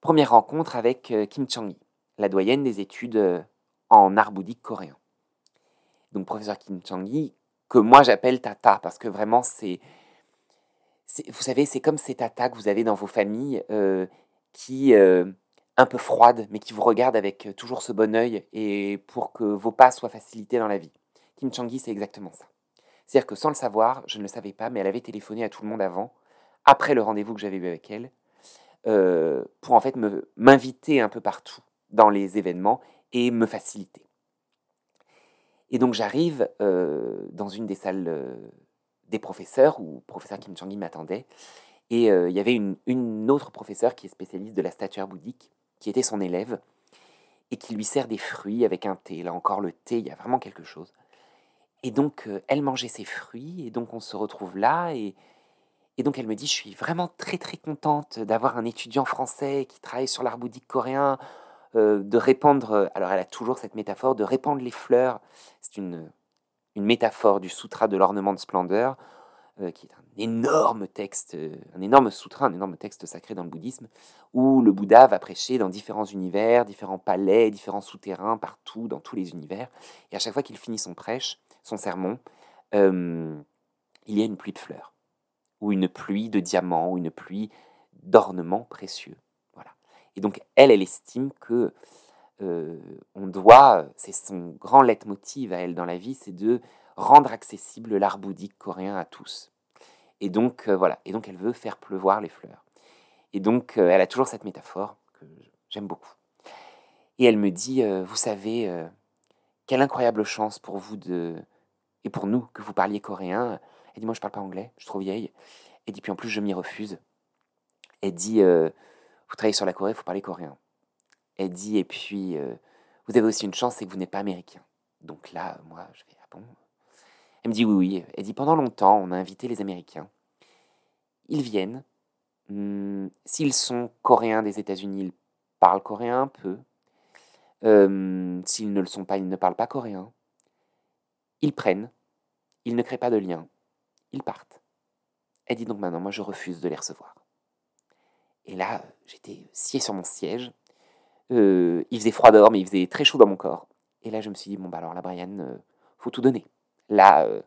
Première rencontre avec Kim Chang-hee la doyenne des études euh, en art bouddhique coréen. Donc professeur Kim Chang-hee, que moi j'appelle Tata, parce que vraiment c'est... Vous savez, c'est comme ces Tata que vous avez dans vos familles, euh, qui... Euh, un peu froides, mais qui vous regardent avec toujours ce bon œil, et pour que vos pas soient facilités dans la vie. Kim Chang-hee, c'est exactement ça. C'est-à-dire que sans le savoir, je ne le savais pas, mais elle avait téléphoné à tout le monde avant, après le rendez-vous que j'avais eu avec elle, euh, pour en fait m'inviter un peu partout dans les événements et me faciliter. Et donc j'arrive euh, dans une des salles euh, des professeurs, où professeur Kim Chang-gi m'attendait, et il y avait une, une, autre professeure qui est spécialiste de la statuaire bouddhique, qui était son élève, et qui lui sert des fruits avec un thé. Là encore, le thé, il y a vraiment quelque chose. Et donc, elle mangeait ses fruits, et donc on se retrouve là, et, et donc elle me dit, je suis vraiment très très contente d'avoir un étudiant français qui travaille sur l'art bouddhique coréen, de répandre, alors elle a toujours cette métaphore, de répandre les fleurs. C'est une, une métaphore du sutra de l'ornement de splendeur, qui est un énorme texte, un énorme sutra, un énorme texte sacré dans le bouddhisme, où le Bouddha va prêcher dans différents univers, différents palais, différents souterrains, partout, dans tous les univers. Et à chaque fois qu'il finit son prêche, son sermon, il y a une pluie de fleurs ou une pluie de diamants, ou une pluie d'ornements précieux. Voilà. Et donc, elle, elle estime que euh, on doit, c'est son grand leitmotiv à elle dans la vie, c'est de rendre accessible l'art bouddhique coréen à tous. Et donc, euh, voilà. Et donc, elle veut faire pleuvoir les fleurs. Et donc, euh, elle a toujours cette métaphore que j'aime beaucoup. Et elle me dit, vous savez, quelle incroyable chance pour vous de, et pour nous que vous parliez coréen. Elle dit Moi, je parle pas anglais, je suis trop vieille. Elle dit Puis en plus, je m'y refuse. Elle dit euh, Vous travaillez sur la Corée, il faut parler coréen. Elle dit Et puis, euh, vous avez aussi une chance, c'est que vous n'êtes pas américain. Donc là, moi, je vais Ah bon? Elle me dit Oui, oui. Elle dit Pendant longtemps, on a invité les Américains. Ils viennent. Hmm, s'ils sont coréens des États-Unis, ils parlent coréen un peu. Euh, s'ils ne le sont pas, ils ne parlent pas coréen. Ils prennent. Ils ne créent pas de lien ils partent. Elle dit donc maintenant, moi je refuse de les recevoir. Et là, j'étais scié sur mon siège. Euh, il faisait froid dehors, mais il faisait très chaud dans mon corps. Et là, je me suis dit, bon, bah alors là, Brian, euh, faut tout donner. Là, euh,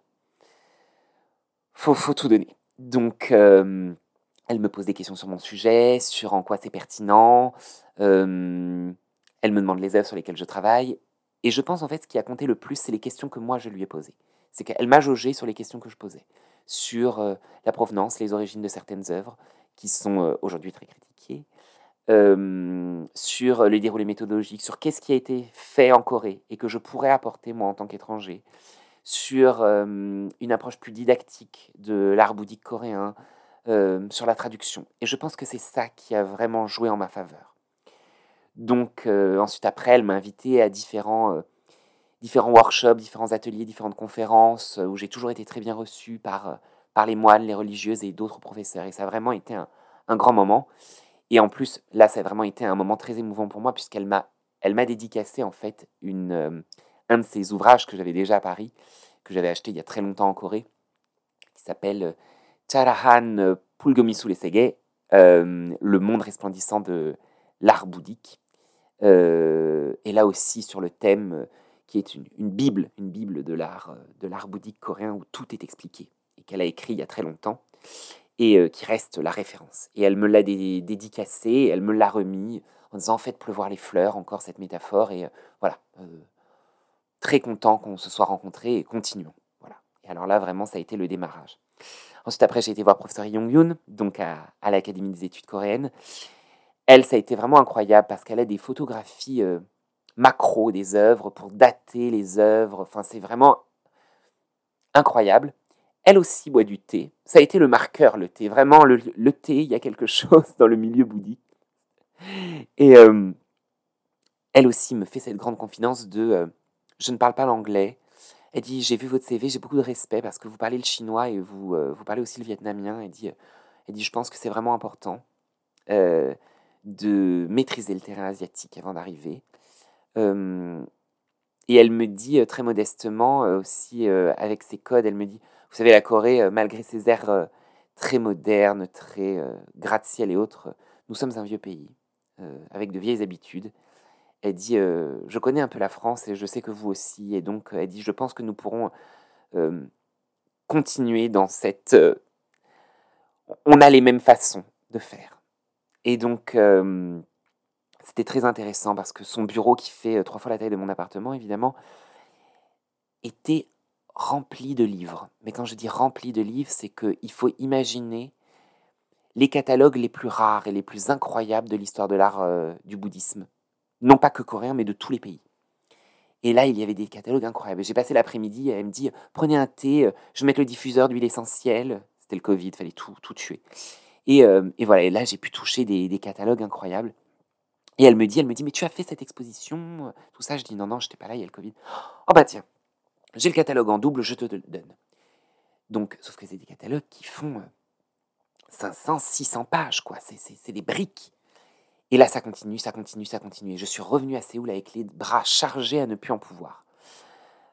faut, faut tout donner. Donc, elle me pose des questions sur mon sujet, sur en quoi c'est pertinent. elle me demande les œuvres sur lesquelles je travaille. Et je pense, en fait, ce qui a compté le plus, c'est les questions que moi, je lui ai posées. C'est qu'elle m'a jaugé sur les questions que je posais sur euh, la provenance, les origines de certaines œuvres qui sont euh, aujourd'hui très critiquées, euh, sur les déroulés méthodologiques, sur qu'est-ce qui a été fait en Corée et que je pourrais apporter moi en tant qu'étranger, sur une approche plus didactique de l'art bouddhique coréen, sur la traduction. Et je pense que c'est ça qui a vraiment joué en ma faveur. Donc ensuite après, elle m'a invité à différents différents workshops, différents ateliers, différentes conférences, euh, où j'ai toujours été très bien reçu par, euh, par les moines, les religieuses et d'autres professeurs. Et ça a vraiment été un, un, grand moment. Et en plus, là, ça a vraiment été un moment très émouvant pour moi, puisqu'elle m'a, elle m'a dédicacé, en fait, une, euh, un de ses ouvrages que j'avais déjà à Paris, que j'avais acheté il y a très longtemps en Corée, qui s'appelle Charahan Pulgomisu Lesege, Le monde resplendissant de l'art bouddhique. et là aussi, sur le thème qui est une, bible, une bible de l'art, euh, de l'art bouddhique coréen où tout est expliqué et qu'elle a écrit il y a très longtemps et euh, qui reste la référence. Et elle me l'a dédicacé, elle me l'a remis en disant faites pleuvoir les fleurs, encore cette métaphore et euh, voilà. très content qu'on se soit rencontrés et continuons. Voilà. Et alors là vraiment ça a été le démarrage. Ensuite après j'ai été voir professeur Yong Yoon donc à l'Académie des études coréennes. Elle ça a été vraiment incroyable parce qu'elle a des photographies macro des œuvres, pour dater les œuvres. Enfin, c'est vraiment incroyable. Elle aussi boit du thé. Ça a été le marqueur, le thé. Vraiment, le, thé, il y a quelque [laughs] chose dans le milieu bouddhique. Et euh, elle aussi me fait cette grande confidence de euh, je ne parle pas l'anglais. Elle dit j'ai vu votre CV, j'ai beaucoup de respect parce que vous parlez le chinois et vous, euh, vous parlez aussi le vietnamien. Elle dit, elle dit je pense que c'est vraiment important de maîtriser le terrain asiatique avant d'arriver et elle me dit très modestement aussi avec ses codes, elle me dit, vous savez, la Corée, malgré ses airs très modernes, très gratte-ciel et autres, nous sommes un vieux pays avec de vieilles habitudes. Elle dit, je connais un peu la France et je sais que vous aussi. Et donc, elle dit, je pense que nous pourrons continuer dans cette... on a les mêmes façons de faire. Et donc, c'était très intéressant parce que son bureau, qui fait trois fois la taille de mon appartement, évidemment, était rempli de livres. Mais quand je dis rempli de livres, c'est qu'il faut imaginer les catalogues les plus rares et les plus incroyables de l'histoire de l'art euh, du bouddhisme. Non pas que coréen, mais de tous les pays. Et là, il y avait des catalogues incroyables. J'ai passé l'après-midi, elle me dit Prenez un thé, euh, je vais mettre le diffuseur d'huile essentielle. C'était le Covid, fallait tout, tout tuer. Et, euh, voilà, et là, j'ai pu toucher des, catalogues incroyables. Et elle me dit, elle me dit, mais tu as fait cette exposition, tout ça. Je dis, non, non, je n'étais pas là, il y a le Covid. Oh bah tiens, j'ai le catalogue en double, je te le donne. Donc, sauf que c'est des catalogues qui font 500, 600 pages, quoi. C'est des briques. Et là, ça continue, ça continue, ça continue. Et je suis revenu à Séoul avec les bras chargés à ne plus en pouvoir.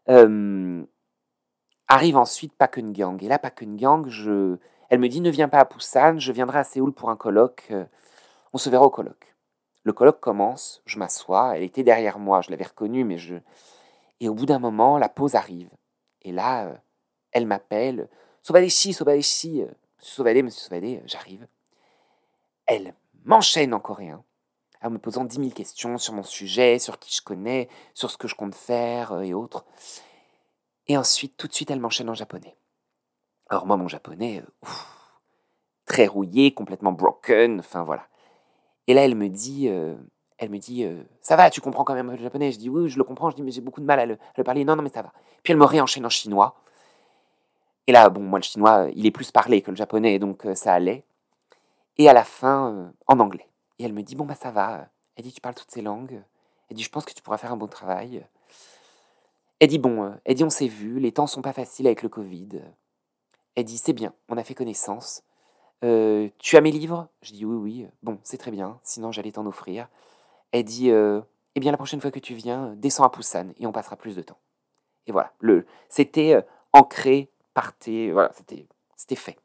Euh, arrive ensuite Pakengang. Et là, Pakengang, je... elle me dit ne viens pas à Busan, je viendrai à Séoul pour un colloque. Euh, on se verra au colloque. Le colloque commence, je m'assois, elle était derrière moi, je l'avais reconnue, mais je. Et au bout d'un moment, la pause arrive. Et là, euh, elle m'appelle Sobadeshi, Sobadeshi, Monsieur Sauvadé, Monsieur Sauvadé, j'arrive. Elle m'enchaîne en coréen, en me posant dix mille questions sur mon sujet, sur qui je connais, sur ce que je compte faire euh, et autres. Et ensuite, tout de suite, elle m'enchaîne en japonais. Alors moi, mon japonais, euh, très rouillé, complètement broken, enfin voilà. Et là, elle me dit, euh, elle me dit, ça va, tu comprends quand même le japonais Je dis oui, je le comprends. Je dis mais j'ai beaucoup de mal à le, parler. Non, non, mais ça va. Puis elle me réenchaîne en chinois. Et là, bon, moi, le chinois, il est plus parlé que le japonais, donc euh, ça allait. Et à la fin, euh, en anglais. Et elle me dit, bon, bah ça va. Elle dit, tu parles toutes ces langues. Elle dit, je pense que tu pourras faire un bon travail. Elle dit, bon, euh, elle dit, on s'est vu, les temps sont pas faciles avec le Covid. Elle dit, c'est bien, on a fait connaissance. Tu as mes livres? Je dis, oui, oui. Bon, c'est très bien, sinon j'allais t'en offrir. Elle dit, eh bien, la prochaine fois que tu viens, descends à Poussan et on passera plus de temps. Et voilà, le, c'était ancré voilà, c'était fait.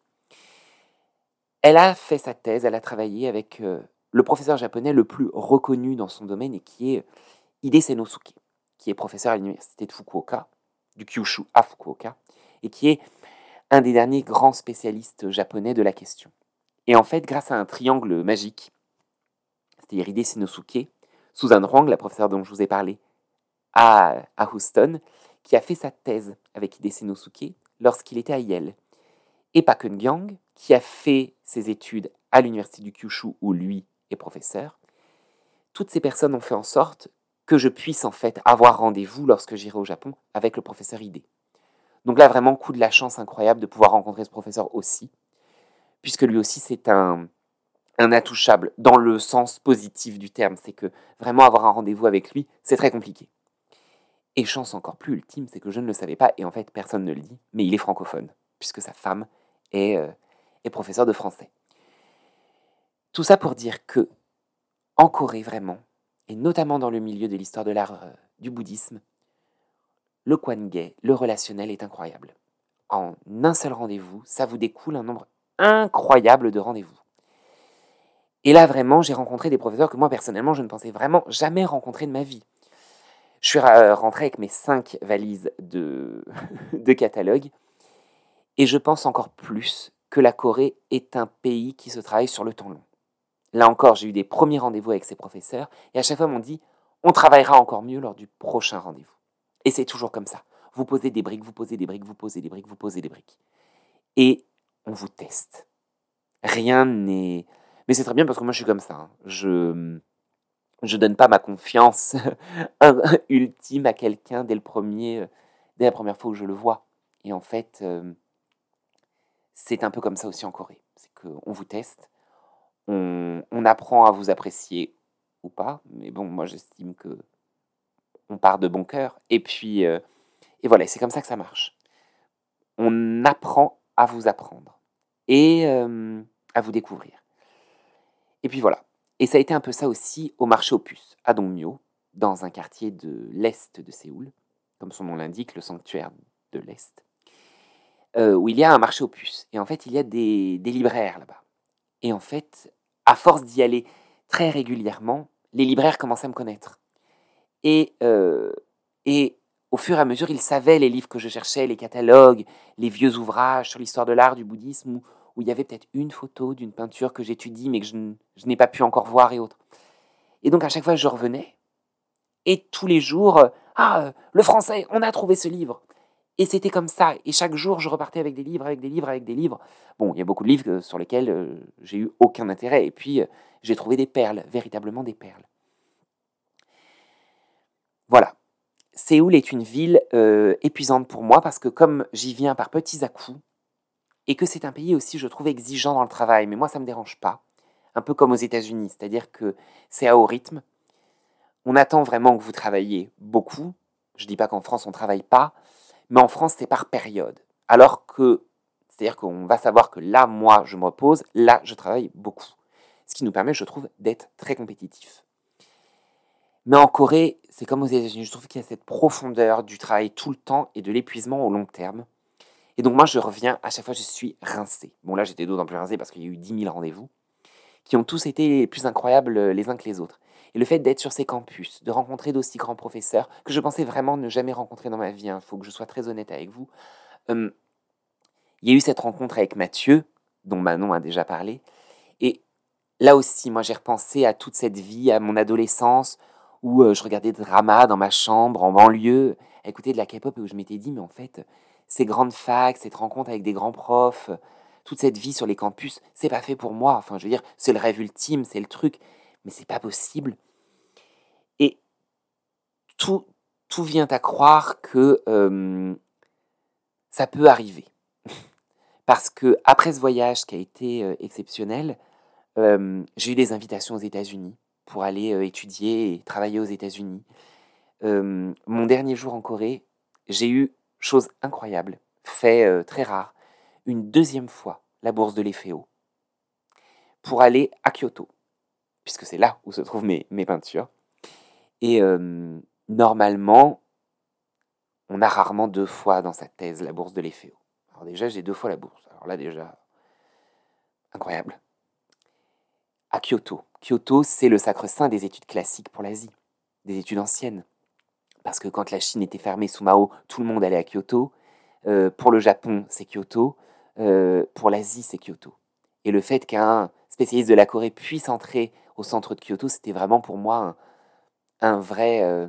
Elle a fait sa thèse, elle a travaillé avec euh, le professeur japonais le plus reconnu dans son domaine et qui est Hide Senosuke, qui est professeur à l'université de Fukuoka, du Kyushu à Fukuoka, et qui est un des derniers grands spécialistes japonais de la question. Et en fait, grâce à un triangle magique, c'est-à-dire Hide Senosuke, Susan Huang, la professeure dont je vous ai parlé, à, Houston, qui a fait sa thèse avec Hide Senosuke, lorsqu'il était à Yale. Et Pakengyang, qui a fait ses études à l'université du Kyushu où lui est professeur, toutes ces personnes ont fait en sorte que je puisse en fait avoir rendez-vous lorsque j'irai au Japon avec le professeur Ide. Donc là, vraiment, coup de la chance incroyable de pouvoir rencontrer ce professeur aussi, puisque lui aussi, c'est un, un intouchable dans le sens positif du terme. C'est que vraiment avoir un rendez-vous avec lui, c'est très compliqué. Et chance encore plus ultime, c'est que je ne le savais pas, et en fait personne ne le dit, mais il est francophone, puisque sa femme est, euh, est professeure de français. Tout ça pour dire que, en Corée vraiment, et notamment dans le milieu de l'histoire de l'art euh, du bouddhisme, le gay, le relationnel est incroyable. En un seul rendez-vous, ça vous découle un nombre incroyable de rendez-vous. Et là, vraiment, j'ai rencontré des professeurs que moi, personnellement, je ne pensais vraiment jamais rencontrer de ma vie. Je suis euh, rentré avec mes cinq valises de, [laughs] de catalogue et je pense encore plus que la Corée est un pays qui se travaille sur le temps long. Là encore, j'ai eu des premiers rendez-vous avec ces professeurs et à chaque fois, m'ont dit on travaillera encore mieux lors du prochain rendez-vous. Et c'est toujours comme ça. Vous posez des briques, vous posez des briques, vous posez des briques, vous posez des briques. Et on vous teste. Rien n'est. Mais c'est très bien parce que moi je suis comme ça. Hein. Je je donne pas ma confiance [laughs] ultime à quelqu'un dès le premier, dès la première fois où je le vois. Et en fait, euh, c'est un peu comme ça aussi en Corée. C'est qu'on vous teste, on, apprend à vous apprécier ou pas. Mais bon, moi j'estime que on part de bon cœur. Et puis, euh, et voilà, c'est comme ça que ça marche. On apprend à vous apprendre et à vous découvrir. Et puis voilà, et ça a été un peu ça aussi au marché puces, à Dongmyo, dans un quartier de l'est de Séoul, comme son nom l'indique, le sanctuaire de l'est, euh, où il y a un marché puces. Et en fait, il y a des, libraires là-bas. Et en fait, à force d'y aller très régulièrement, les libraires commençaient à me connaître. Et, euh, et au fur et à mesure, ils savaient les livres que je cherchais, les catalogues, les vieux ouvrages sur l'histoire de l'art, du bouddhisme, où il y avait peut-être une photo d'une peinture que j'étudie mais que je, n'ai pas pu encore voir et autres. Et donc à chaque fois je revenais, et tous les jours, euh, ah, euh, le français, on a trouvé ce livre. Et c'était comme ça. Et chaque jour, je repartais avec des livres, avec des livres, avec des livres. Bon, il y a beaucoup de livres sur lesquels j'ai eu aucun intérêt. Et puis, j'ai trouvé des perles, véritablement des perles. Voilà. Séoul est une ville épuisante pour moi parce que comme j'y viens par petits à-coups, et que c'est un pays aussi, je trouve, exigeant dans le travail, mais moi, ça ne me dérange pas. Un peu comme aux États-Unis, c'est-à-dire que c'est à haut rythme. On attend vraiment que vous travailliez beaucoup. Je ne dis pas qu'en France, on ne travaille pas, mais en France, c'est par période. Alors que, c'est-à-dire qu'on va savoir que là, moi, je me repose, là, je travaille beaucoup. Ce qui nous permet, je trouve, d'être très compétitif. Mais en Corée, c'est comme aux États-Unis, je trouve qu'il y a cette profondeur du travail tout le temps et de l'épuisement au long terme. Et donc moi, je reviens, à chaque fois, je suis rincé. Bon, là, j'étais d'autant plus rincé parce qu'il y a eu 10 000 rendez-vous, qui ont tous été plus incroyables euh, les uns que les autres. Et le fait d'être sur ces campus, de rencontrer d'aussi grands professeurs, que je pensais vraiment ne jamais rencontrer dans ma vie, il hein, faut que je sois très honnête avec vous. il y a eu cette rencontre avec Mathieu, dont Manon a déjà parlé. Et là aussi, moi, j'ai repensé à toute cette vie, à mon adolescence, où euh, je regardais des dramas dans ma chambre, en banlieue, à écouter de la K-pop, et où je m'étais dit, mais en fait, ces grandes facs, cette rencontre avec des grands profs, toute cette vie sur les campus, c'est pas fait pour moi. Enfin, je veux dire, c'est le rêve ultime, c'est le truc, mais c'est pas possible. Et tout, tout vient à croire que ça peut arriver. [laughs] Parce que après ce voyage qui a été exceptionnel, j'ai eu des invitations aux États-Unis pour aller étudier et travailler aux États-Unis. mon dernier jour en Corée, j'ai eu chose incroyable, fait euh, très rare, une deuxième fois la bourse de l'Eféo pour aller à Kyoto, puisque c'est là où se trouvent mes, mes peintures. Et euh, normalement, on a rarement deux fois dans sa thèse la bourse de l'Eféo. Alors déjà, j'ai deux fois la bourse. Alors là, déjà, incroyable. À Kyoto. Kyoto, c'est le sacre-saint des études classiques pour l'Asie, des études anciennes parce que quand la Chine était fermée sous Mao, tout le monde allait à Kyoto. Euh, pour le Japon, c'est Kyoto. Euh, pour l'Asie, c'est Kyoto. Et le fait qu'un spécialiste de la Corée puisse entrer au centre de Kyoto, c'était vraiment pour moi un, vrai... Euh,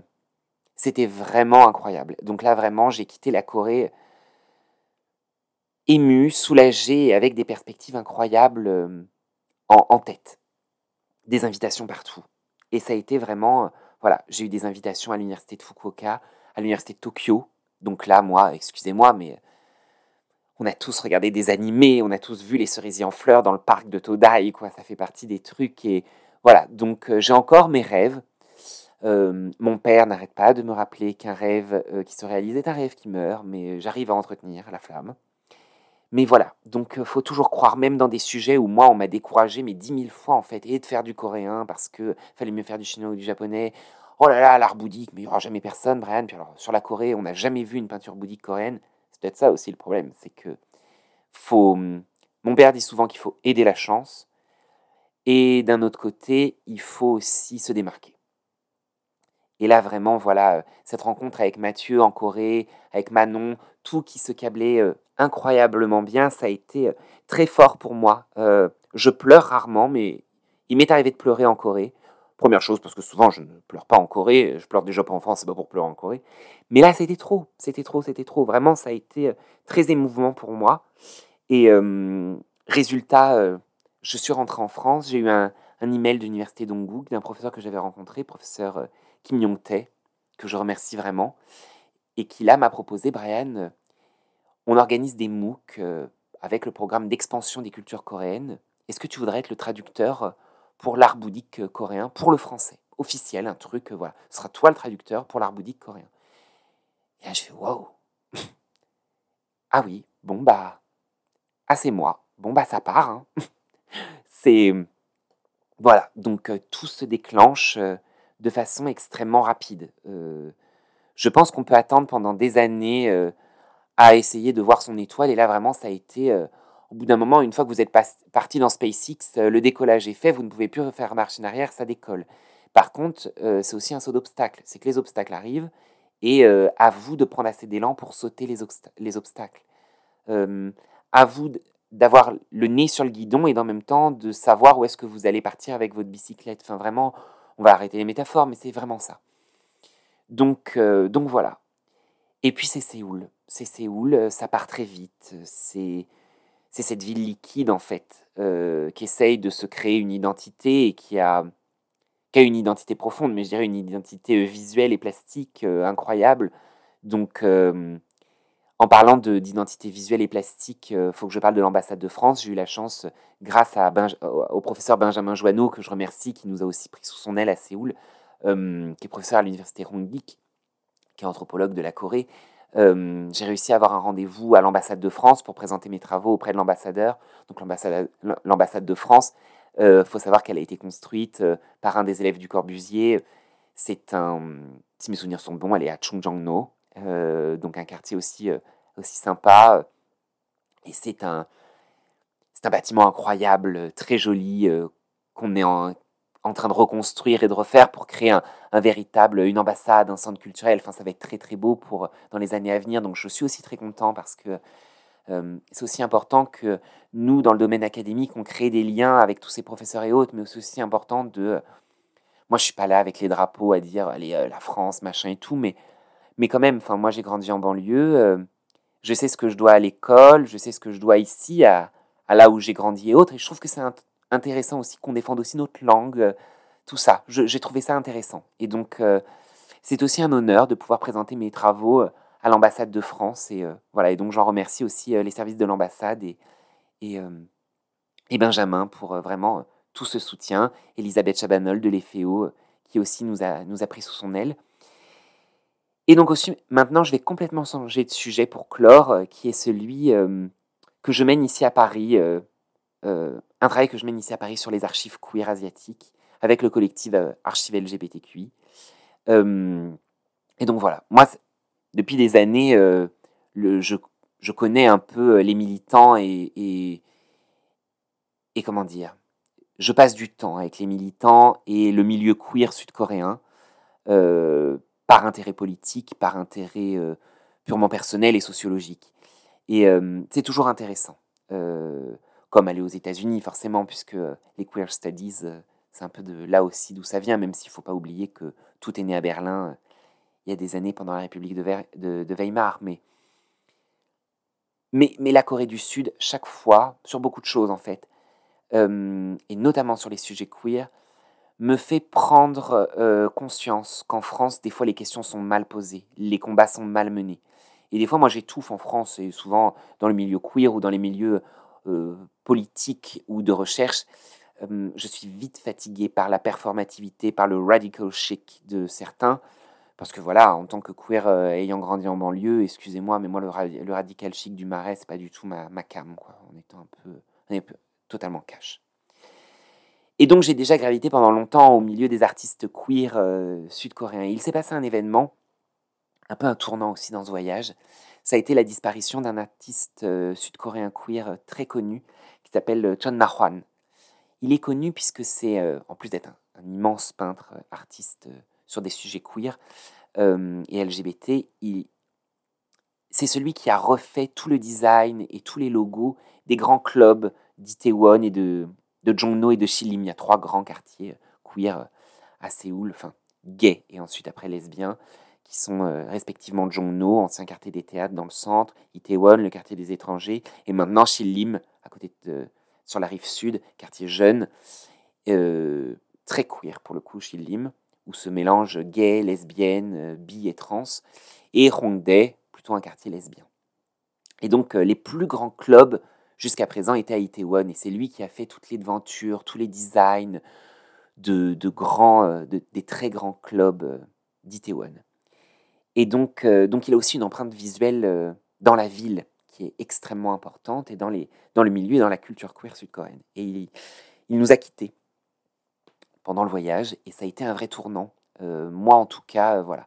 c'était vraiment incroyable. Donc là, vraiment, j'ai quitté la Corée ému, soulagé, avec des perspectives incroyables en tête. Des invitations partout. Et ça a été vraiment voilà, j'ai eu des invitations à l'université de Fukuoka, à l'université de Tokyo. Donc là, moi, excusez-moi, mais on a tous regardé des animés, on a tous vu les cerisiers en fleurs dans le parc de Todai, quoi. Ça fait partie des trucs et voilà. Donc euh, j'ai encore mes rêves. Euh, mon père n'arrête pas de me rappeler qu'un rêve euh, qui se réalise est un rêve qui meurt, mais j'arrive à entretenir la flamme. Mais voilà, donc faut toujours croire, même dans des sujets où moi on m'a découragé, mais dix mille fois en fait, et de faire du coréen parce que fallait mieux faire du chinois ou du japonais. Oh là là, l'art bouddhique, mais il n'y aura jamais personne, Brian. Sur la Corée, on n'a jamais vu une peinture bouddhique coréenne. C'est peut-être ça aussi le problème, c'est que faut. Mon père dit souvent qu'il faut aider la chance, et d'un autre côté, il faut aussi se démarquer. Et là, vraiment, voilà, cette rencontre avec Mathieu en Corée, avec Manon, tout qui se câblait euh, incroyablement bien. Ça a été euh, très fort pour moi. Euh, je pleure rarement, mais il m'est arrivé de pleurer en Corée. Première chose, parce que souvent je ne pleure pas en Corée, je pleure déjà pas en France, c'est pas pour pleurer en Corée. Mais là, c'était trop, c'était trop, c'était trop. Vraiment, ça a été très émouvant pour moi. Et résultat, je suis rentré en France, j'ai eu un, email de l'université d'Ongguk d'un professeur que j'avais rencontré, professeur Kim Yong-tae, que je remercie vraiment, et qui là m'a proposé, Brian, on organise des MOOC euh, avec le programme d'expansion des cultures coréennes. Est-ce que tu voudrais être le traducteur euh, pour l'art bouddhique euh, coréen, pour le français? Officiel, un truc, voilà. Ce sera toi le traducteur pour l'art bouddhique coréen. Et là, je fais wow Ah oui, bon, bah. Ah, c'est moi. Bon, bah, ça part. Hein. [laughs] c'est. Voilà, donc tout se déclenche de façon extrêmement rapide. Je pense qu'on peut attendre pendant des années à essayer de voir son étoile. Et là, vraiment, ça a été, euh, au bout d'un moment, une fois que vous êtes parti dans SpaceX, euh, le décollage est fait, vous ne pouvez plus refaire marche en arrière, ça décolle. Par contre, euh, c'est aussi un saut d'obstacles. C'est que les obstacles arrivent et à vous de prendre assez d'élan pour sauter les, les obstacles. à vous d'avoir le nez sur le guidon et en même temps de savoir où est-ce que vous allez partir avec votre bicyclette. Enfin, vraiment, on va arrêter les métaphores, mais c'est vraiment ça. Donc, donc voilà. Et puis c'est Séoul. c'est Séoul, ça part très vite. C'est c'est cette ville liquide en fait, qui essaye de se créer une identité et qui a, qui a une identité profonde, mais je dirais une identité visuelle et plastique incroyable. Donc en parlant d'identité visuelle et plastique, il faut que je parle de l'ambassade de France. J'ai eu la chance, grâce au professeur Benjamin Joanneau, que je remercie, qui nous a aussi pris sous son aile à Séoul, qui est professeur à l'université Hongik, qui est anthropologue de la Corée. j'ai réussi à avoir un rendez-vous à l'ambassade de France pour présenter mes travaux auprès de l'ambassadeur. Donc l'ambassade de France, il euh, faut savoir qu'elle a été construite euh, par un des élèves du Corbusier. C'est un, si mes souvenirs sont bons, elle est à Chongjangno, euh, donc un quartier aussi, euh, aussi sympa. Et c'est un, c'est un bâtiment incroyable, très joli, euh, qu'on est en, en, train de reconstruire et de refaire pour créer un, un, véritable, une ambassade, un centre culturel. Enfin, ça va être très très beau pour dans les années à venir. Donc je suis aussi très content parce que euh, c'est aussi important que nous, dans le domaine académique, on crée des liens avec tous ces professeurs et autres, mais c'est aussi important de... Moi, je suis pas là avec les drapeaux à dire, allez, la France, machin et tout, mais mais quand même, enfin, moi j'ai grandi en banlieue, euh, je sais ce que je dois à l'école, je sais ce que je dois ici, à, à là où j'ai grandi et autres. Et je trouve que c'est intéressant aussi qu'on défende aussi notre langue, euh, tout ça. J'ai trouvé ça intéressant. Et donc, euh, c'est aussi un honneur de pouvoir présenter mes travaux à l'ambassade de France. Et voilà. Et donc, j'en remercie aussi les services de l'ambassade et, et, Benjamin pour vraiment tout ce soutien. Elisabeth Chabanol de l'EFEO qui aussi nous a, nous a pris sous son aile. Et donc aussi, maintenant, je vais complètement changer de sujet pour clore, euh, qui est celui euh, que je mène ici à Paris, euh, un travail que je mène ici à Paris sur les archives queer asiatiques, avec le collectif Archives LGBTQI. et donc voilà, moi, depuis des années, je, je, connais un peu les militants et, et, comment dire, je passe du temps avec les militants et le milieu queer sud-coréen. Euh, par intérêt politique, par intérêt euh, purement personnel et sociologique. Et euh, c'est toujours intéressant, euh, comme aller aux États-Unis forcément, puisque les queer studies, c'est un peu de là aussi d'où ça vient, même s'il ne faut pas oublier que tout est né à Berlin il y a des années pendant la République de, Weimar. Mais, mais, la Corée du Sud, chaque fois, sur beaucoup de choses en fait, et notamment sur les sujets queer, me fait prendre euh, conscience qu'en France, des fois, les questions sont mal posées, les combats sont mal menés. Et des fois, moi, j'étouffe en France, et souvent dans le milieu queer ou dans les milieux euh, politiques ou de recherche, euh, je suis vite fatigué par la performativité, par le radical chic de certains. Parce que voilà, en tant que queer ayant grandi en banlieue, excusez-moi, mais moi, le, radical chic du marais, c'est pas du tout ma, cam, quoi. En étant un peu, un peu totalement cash. Et donc j'ai déjà gravité pendant longtemps au milieu des artistes queer euh, sud-coréens. Il s'est passé un événement, un peu un tournant aussi dans ce voyage. Ça a été la disparition d'un artiste euh, sud-coréen queer euh, très connu qui s'appelle Chon Na-hwan. Il est connu puisque c'est, en plus d'être un, immense peintre, artiste sur des sujets queer et LGBT, c'est celui qui a refait tout le design et tous les logos des grands clubs d'Itaewon et de, de Jongno et de Shilim. Il y a trois grands quartiers euh, queer euh, à Séoul, enfin gays et ensuite après lesbiens, qui sont euh, respectivement Jongno, ancien quartier des théâtres dans le centre, Itaewon, le quartier des étrangers, et maintenant Shilim, à côté de, sur la rive sud, quartier jeune, très queer pour le coup, Shilim, où se mélangent gays, lesbiennes, bi et trans, et Hongdae, plutôt un quartier lesbien. Et donc les plus grands clubs jusqu'à présent était à Itaewon et c'est lui qui a fait toutes les devantures, tous les designs de, grands, euh, des très grands clubs euh, d'Itaewon. Et donc, euh, donc il a aussi une empreinte visuelle dans la ville qui est extrêmement importante et dans, les, dans le milieu et dans la culture queer sud-coréenne. Et il, il, nous a quittés pendant le voyage et ça a été un vrai tournant. moi en tout cas, voilà.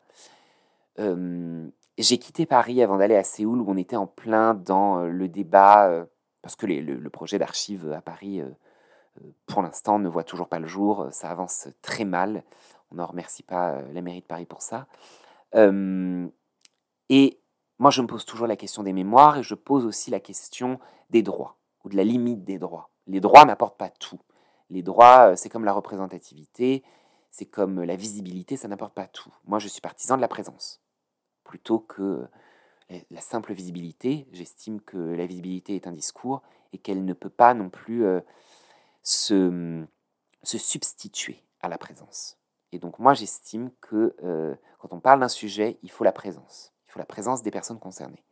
j'ai quitté Paris avant d'aller à Séoul où on était en plein dans le débat parce que le, projet d'archives à Paris, euh, euh, pour l'instant, ne voit toujours pas le jour. Ça avance très mal. On ne remercie pas euh, la mairie de Paris pour ça. Et moi, je me pose toujours la question des mémoires et je pose aussi la question des droits ou de la limite des droits. Les droits n'apportent pas tout. Les droits, c'est comme la représentativité, c'est comme la visibilité, ça n'apporte pas tout. Moi, je suis partisan de la présence plutôt que la, simple visibilité. J'estime que la visibilité est un discours et qu'elle ne peut pas non plus se, se substituer à la présence. Et donc moi j'estime que quand on parle d'un sujet, il faut la présence. Il faut la présence des personnes concernées.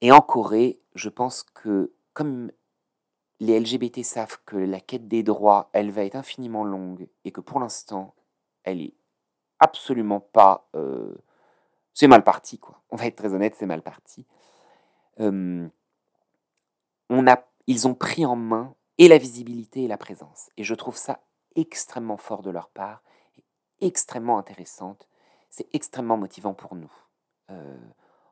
Et en Corée, je pense que comme les LGBT savent que la quête des droits, elle va être infiniment longue et que pour l'instant, elle est absolument pas... Euh, c'est mal parti, quoi. On va être très honnête, c'est mal parti. on a, ils ont pris en main et la visibilité et la présence. Et je trouve ça extrêmement fort de leur part, extrêmement intéressante. C'est extrêmement motivant pour nous, euh,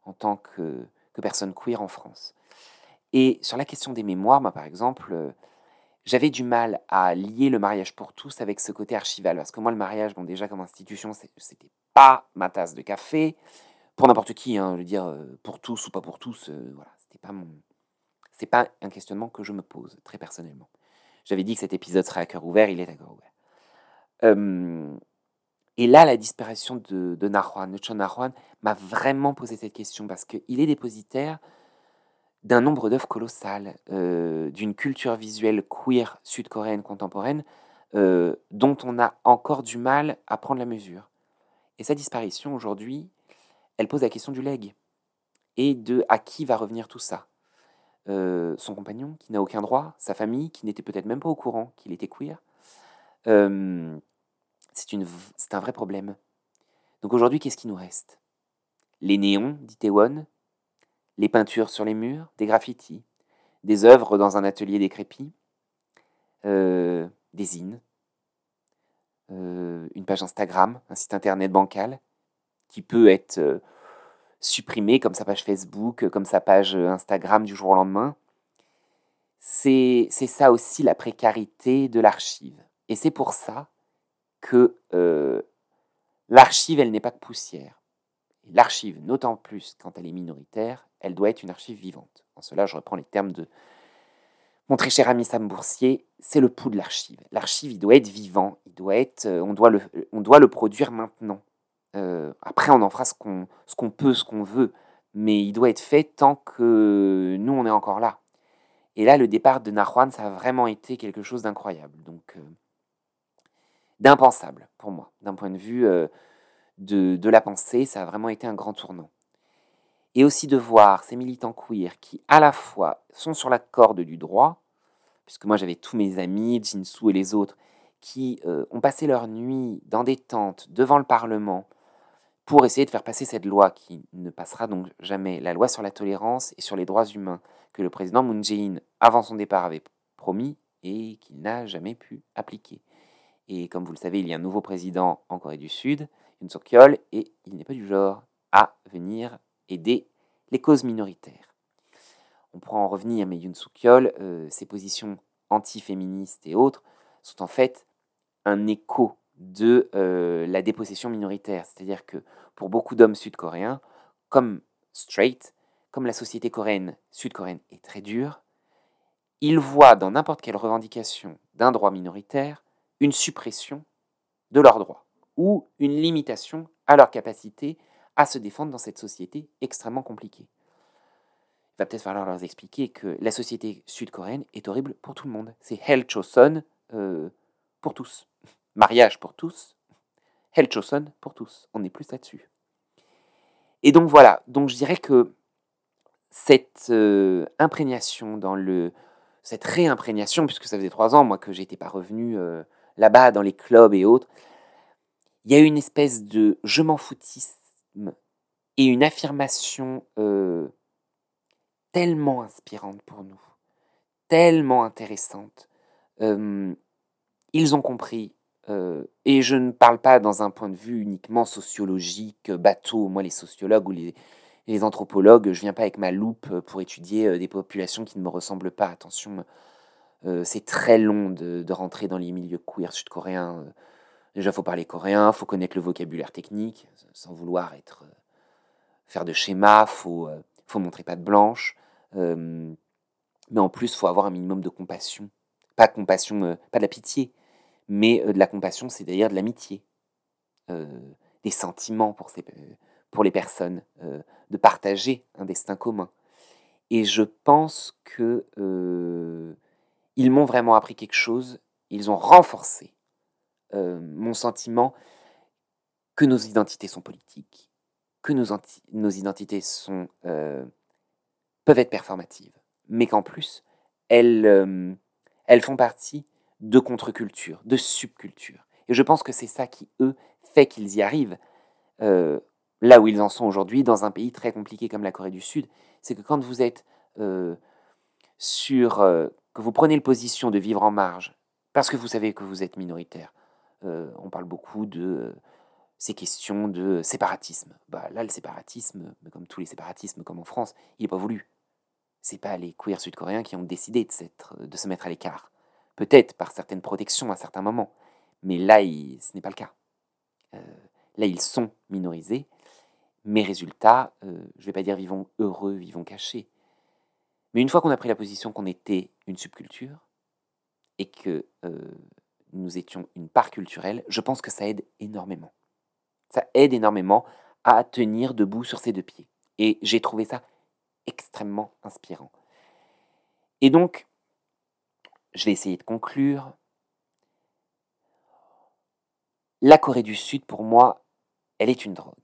en tant que, que personnes queer en France. Et sur la question des mémoires, moi par exemple, euh, j'avais du mal à lier le mariage pour tous avec ce côté archival. Parce que moi, le mariage, bon, déjà comme institution, c'était pas ma tasse de café. Pour n'importe qui, hein, je dire, euh, pour tous ou pas pour tous, euh, voilà, c'était pas mon. C'est pas un questionnement que je me pose, très personnellement. J'avais dit que cet épisode serait à cœur ouvert, il est à cœur ouvert. et là, la disparition de, de Narwan, de m'a vraiment posé cette question parce qu'il est dépositaire d'un nombre d'œuvres colossales, euh, d'une culture visuelle queer sud-coréenne contemporaine euh, dont on a encore du mal à prendre la mesure. Et sa disparition aujourd'hui, elle pose la question du leg et de à qui va revenir tout ça. Euh, son compagnon qui n'a aucun droit, sa famille qui n'était peut-être même pas au courant qu'il était queer. c'est, une, c'est un vrai problème. Donc aujourd'hui, qu'est-ce qui nous reste? Les néons, dit Taewon, les peintures sur les murs, des graffitis, des œuvres dans un atelier décrépit, euh, des euh, une page Instagram, un site internet bancal qui peut être euh, supprimé comme sa page Facebook, comme sa page Instagram du jour au lendemain. C'est ça aussi la précarité de l'archive. Et c'est pour ça que l'archive, elle n'est pas que poussière. L'archive, d'autant plus quand elle est minoritaire, elle doit être une archive vivante. En cela, je reprends les termes de mon très cher ami Sam Boursier, c'est le pouls de l'archive. L'archive, il doit être vivant, il doit être, euh, on, doit le, on doit le produire maintenant. Euh, après, on en fera ce qu'on, peut, ce qu'on veut, mais il doit être fait tant que nous, on est encore là. Et là, le départ de Narwan, ça a vraiment été quelque chose d'incroyable, donc euh, d'impensable pour moi, d'un point de vue de, de la pensée, ça a vraiment été un grand tournant. Et aussi de voir ces militants queer qui, à la fois, sont sur la corde du droit, puisque moi j'avais tous mes amis, Jinsu et les autres, qui euh, ont passé leur nuit dans des tentes devant le Parlement pour essayer de faire passer cette loi qui ne passera donc jamais, la loi sur la tolérance et sur les droits humains que le président Moon Jae-in, avant son départ, avait promis et qu'il n'a jamais pu appliquer. Et comme vous le savez, il y a un nouveau président en Corée du Sud, Yoon Suk-yeol, et il n'est pas du genre à venir aider les causes minoritaires. On pourra en revenir, mais Yoon Suk-yeol, euh, ses positions anti-féministes et autres, sont en fait un écho de euh, la dépossession minoritaire. C'est-à-dire que pour beaucoup d'hommes sud-coréens, comme straight, comme la société coréenne sud-coréenne est très dure, ils voient dans n'importe quelle revendication d'un droit minoritaire une suppression de leurs droits ou une limitation à leur capacité à se défendre dans cette société extrêmement compliquée. Il va peut-être falloir leur expliquer que la société sud-coréenne est horrible pour tout le monde. C'est Hell Choson euh, pour tous. Mariage pour tous. Hell Choson pour tous. On est plus là-dessus. Et donc voilà. Donc je dirais que cette euh, imprégnation dans le cette réimprégnation, puisque ça faisait trois ans moi que j'étais pas revenu euh, là-bas dans les clubs et autres, il y a eu une espèce de je m'en foutisse et une affirmation euh, tellement inspirante pour nous, tellement intéressante. ils ont compris, euh, et je ne parle pas dans un point de vue uniquement sociologique, bateau, moi les sociologues ou les, anthropologues, je viens pas avec ma loupe pour étudier euh, des populations qui ne me ressemblent pas, attention, c'est très long de, rentrer dans les milieux queer sud-coréens. Déjà, faut parler coréen, faut connaître le vocabulaire technique, sans vouloir être euh, faire de schémas, faut euh, faut montrer pas de blanche, mais en plus, faut avoir un minimum de compassion, pas compassion, euh, pas de la pitié, mais de la compassion, c'est d'ailleurs de l'amitié, des sentiments pour ces pour les personnes de partager un destin commun. Et je pense que ils m'ont vraiment appris quelque chose. Ils ont renforcé mon sentiment que nos identités sont politiques, que nos, nos identités sont, peuvent être performatives, mais qu'en plus, elles, elles font partie de contre-culture, de subculture. Et je pense que c'est ça qui, eux, fait qu'ils y arrivent euh, là où ils en sont aujourd'hui, dans un pays très compliqué comme la Corée du Sud. C'est que quand vous êtes euh, sur... Euh, que vous prenez la position de vivre en marge, parce que vous savez que vous êtes minoritaire, on parle beaucoup de ces questions de séparatisme. Bah, là, le séparatisme, comme tous les séparatismes, comme en France, il n'est pas voulu. C'est pas les queers sud-coréens qui ont décidé de se mettre à l'écart. Peut-être par certaines protections à certains moments. Mais là, ce n'est pas le cas. Euh, là, ils sont minorisés. Mes résultats, euh, je ne vais pas dire vivons heureux, vivons cachés. Mais une fois qu'on a pris la position qu'on était une subculture et que euh, nous étions une part culturelle, je pense que ça aide énormément. Ça aide énormément à tenir debout sur ses deux pieds. Et j'ai trouvé ça extrêmement inspirant. Et donc, je vais essayer de conclure. La Corée du Sud, pour moi, elle est une drogue.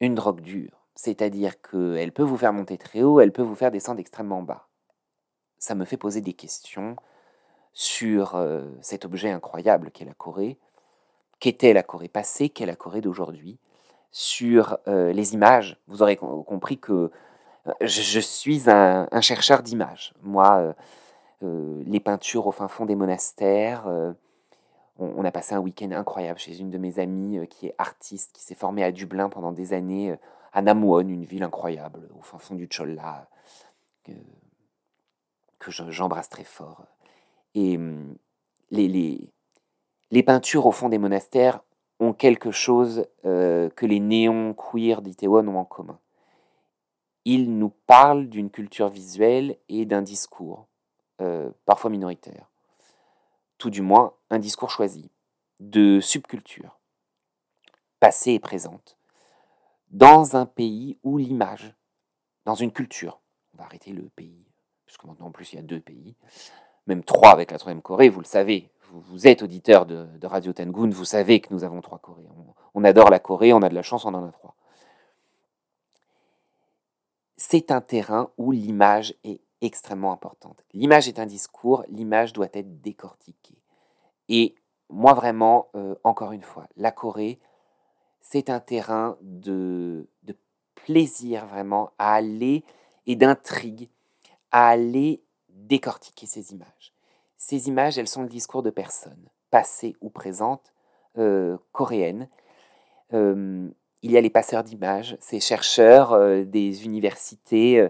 Une drogue dure. C'est-à-dire qu'elle peut vous faire monter très haut, elle peut vous faire descendre extrêmement bas. Ça me fait poser des questions sur euh, cet objet incroyable qu'est la Corée. Qu'était la Corée passée? Qu'est la Corée d'aujourd'hui? Sur euh, les images, vous aurez compris que euh, je, suis un, chercheur d'images. Moi, les peintures au fin fond des monastères, on, a passé un week-end incroyable chez une de mes amies euh, qui est artiste, qui s'est formée à Dublin pendant des années, euh, à Namuon, une ville incroyable, au fin fond du Cholla, que, j'embrasse très fort. Et hum, les, les, peintures au fond des monastères ont quelque chose euh, que les néons queer d'Itaewon ont en commun. Ils nous parlent d'une culture visuelle et d'un discours, parfois minoritaire tout du moins un discours choisi, de subculture, passée et présente, dans un pays où l'image, dans une culture, on va arrêter le pays, puisque maintenant en plus il y a deux pays, même trois avec la troisième Corée, vous le savez, vous, êtes auditeur de, Radio Tengun, vous savez que nous avons trois Corées. On, adore la Corée, on a de la chance, on en a trois. C'est un terrain où l'image est extrêmement importante. L'image est un discours, l'image doit être décortiquée. Et moi vraiment, euh, encore une fois, la Corée, c'est un terrain de, plaisir vraiment à aller et d'intrigue, à aller décortiquer ces images. Ces images, elles sont le discours de personnes, passées ou présentes, euh, coréennes. Euh, il y a les passeurs d'images, ces chercheurs des universités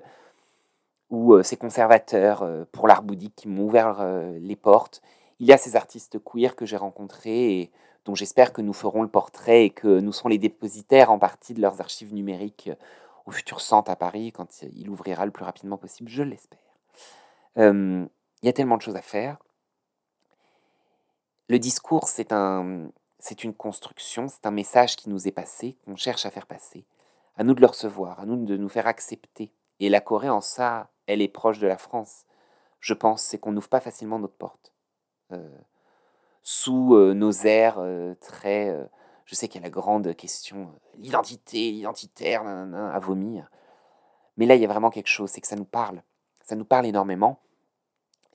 ou euh, ces conservateurs euh, pour l'art bouddhique qui m'ont ouvert euh, les portes. Il y a ces artistes queer que j'ai rencontrés et dont j'espère que nous ferons le portrait et que nous serons les dépositaires en partie de leurs archives numériques au futur centre à Paris quand il ouvrira le plus rapidement possible, je l'espère. il y a tellement de choses à faire. Le discours, c'est un, c'est une construction, c'est un message qui nous est passé, qu'on cherche à faire passer. À nous de le recevoir, à nous de nous faire accepter. Et la Corée, en ça, elle est proche de la France, je pense, c'est qu'on n'ouvre pas facilement notre porte. Euh, sous euh, nos airs euh, très... je sais qu'il y a la grande question, l'identité, l'identitaire, à vomir. Mais là, il y a vraiment quelque chose, c'est que ça nous parle. Ça nous parle énormément.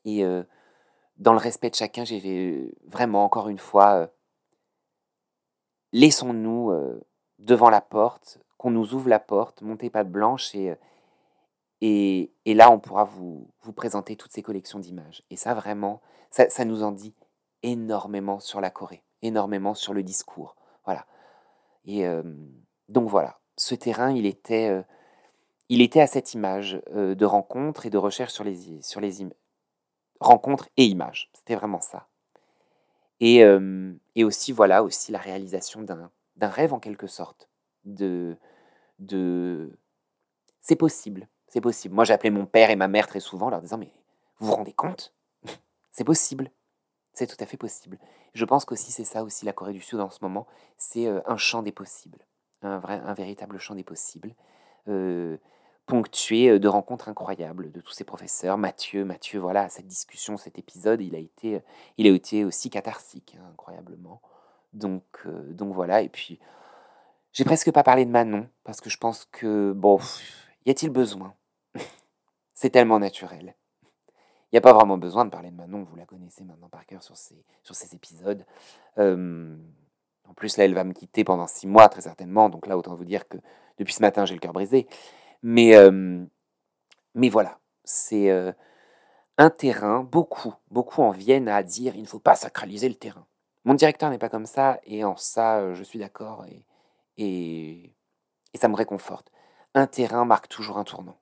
Et dans le respect de chacun, j'ai vraiment, encore une fois, laissons-nous devant la porte, qu'on nous ouvre la porte, montez pas de blanche et et, là, on pourra vous, vous, présenter toutes ces collections d'images. Et ça, vraiment, ça, nous en dit énormément sur la Corée, énormément sur le discours. Voilà. Et euh, donc voilà, ce terrain, il était, euh, il était à cette image euh, de rencontre et de recherche sur les, sur les rencontres et images. C'était vraiment ça. Et, et, aussi, voilà, aussi la réalisation d'un rêve en quelque sorte. De, de... C'est possible. C'est possible. Moi, j'ai appelé mon père et ma mère très souvent en leur disant Mais vous vous rendez compte? [laughs] C'est possible. C'est tout à fait possible. Je pense qu'aussi, c'est ça aussi la Corée du Sud en ce moment. C'est euh, un champ des possibles. un, vrai, un véritable champ des possibles, ponctué de rencontres incroyables de tous ces professeurs. Mathieu, Mathieu, voilà, cette discussion, cet épisode, il a été, il a été aussi catharsique, hein, incroyablement. Donc, donc voilà, et puis j'ai presque pas parlé de Manon, parce que je pense que, bon, y a-t-il besoin? C'est tellement naturel. Il n'y a pas vraiment besoin de parler de Manon, vous la connaissez maintenant par cœur sur ces, épisodes. en plus, là, elle va me quitter pendant six mois, très certainement. Donc là, autant vous dire que depuis ce matin, j'ai le cœur brisé. Mais, mais voilà, c'est un terrain, beaucoup, beaucoup en viennent à dire il ne faut pas sacraliser le terrain. Mon directeur n'est pas comme ça, et en ça, je suis d'accord, et ça me réconforte. Un terrain marque toujours un tournant.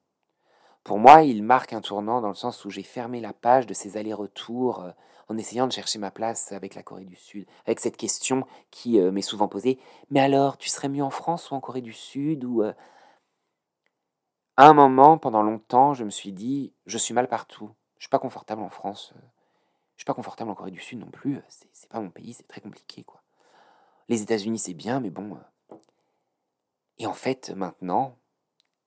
Pour moi, il marque un tournant dans le sens où j'ai fermé la page de ces allers-retours en essayant de chercher ma place avec la Corée du Sud, avec cette question qui m'est souvent posée. Mais alors, tu serais mieux en France ou en Corée du Sud ou À un moment, pendant longtemps, je me suis dit, je suis mal partout. Je suis pas confortable en France. Je suis pas confortable en Corée du Sud non plus. C'est pas mon pays, c'est très compliqué, quoi. Les États-Unis, c'est bien, mais bon. Et en fait, maintenant,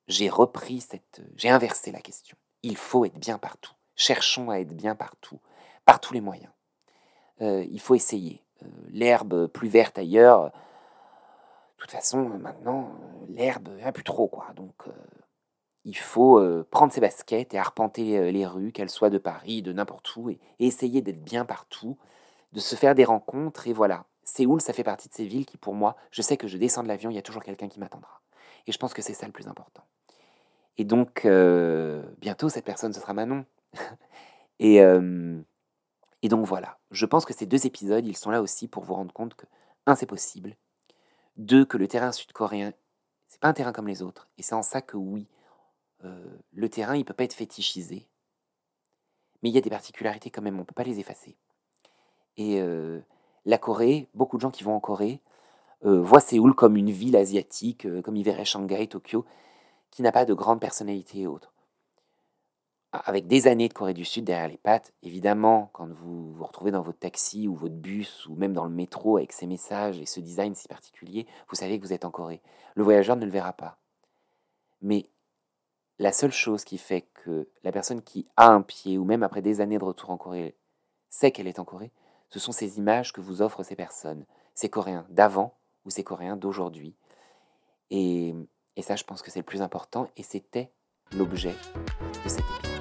j'ai repris cette. J'ai inversé la question. Il faut être bien partout. Cherchons à être bien partout, par tous les moyens. Euh, il faut essayer. Euh, l'herbe plus verte ailleurs. De toute façon, maintenant, l'herbe, il n'y a plus trop, quoi. Donc, euh, il faut prendre ses baskets et arpenter les rues, qu'elles soient de Paris, de n'importe où, et essayer d'être bien partout, de se faire des rencontres, et voilà. Séoul, ça fait partie de ces villes qui, pour moi, je sais que je descends de l'avion, il y a toujours quelqu'un qui m'attendra. Et je pense que c'est ça le plus important. Et donc, euh, bientôt, cette personne, ce sera Manon. [laughs] et, euh, et donc voilà, je pense que ces deux épisodes, ils sont là aussi pour vous rendre compte que, un, c'est possible. Deux, que le terrain sud-coréen, c'est pas un terrain comme les autres. Et c'est en ça que oui, euh, le terrain, il peut pas être fétichisé. Mais il y a des particularités quand même, on peut pas les effacer. Et la Corée, beaucoup de gens qui vont en Corée voient Séoul comme une ville asiatique, comme ils verraient Shanghai, Tokyo qui n'a pas de grande personnalité et autres. Avec des années de Corée du Sud derrière les pattes, évidemment, quand vous vous retrouvez dans votre taxi ou votre bus ou même dans le métro avec ces messages et ce design si particulier, vous savez que vous êtes en Corée. Le voyageur ne le verra pas. Mais la seule chose qui fait que la personne qui a un pied, ou même après des années de retour en Corée, sait qu'elle est en Corée, ce sont ces images que vous offrent ces personnes, ces Coréens d'avant ou ces Coréens d'aujourd'hui. Et et ça, je pense que c'est le plus important et c'était l'objet de cet épisode.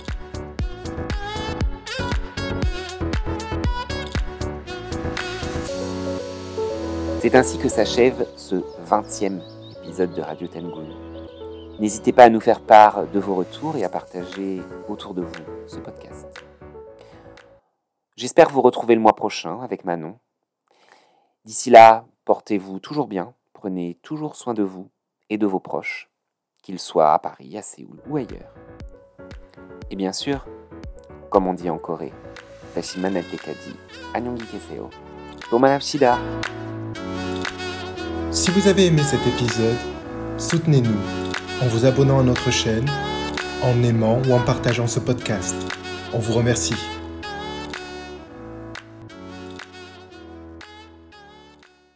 C'est ainsi que s'achève ce 20e épisode de Radio Tengun. N'hésitez pas à nous faire part de vos retours et à partager autour de vous ce podcast. J'espère vous retrouver le mois prochain avec Manon. D'ici là, portez-vous toujours bien, prenez toujours soin de vous et de vos proches, qu'ils soient à Paris, à Séoul ou ailleurs. Et bien sûr, comme on dit en Corée, Tashiman Tekadi, Anyongi Keseo, Si vous avez aimé cet épisode, soutenez-nous en vous abonnant à notre chaîne, en aimant ou en partageant ce podcast. On vous remercie.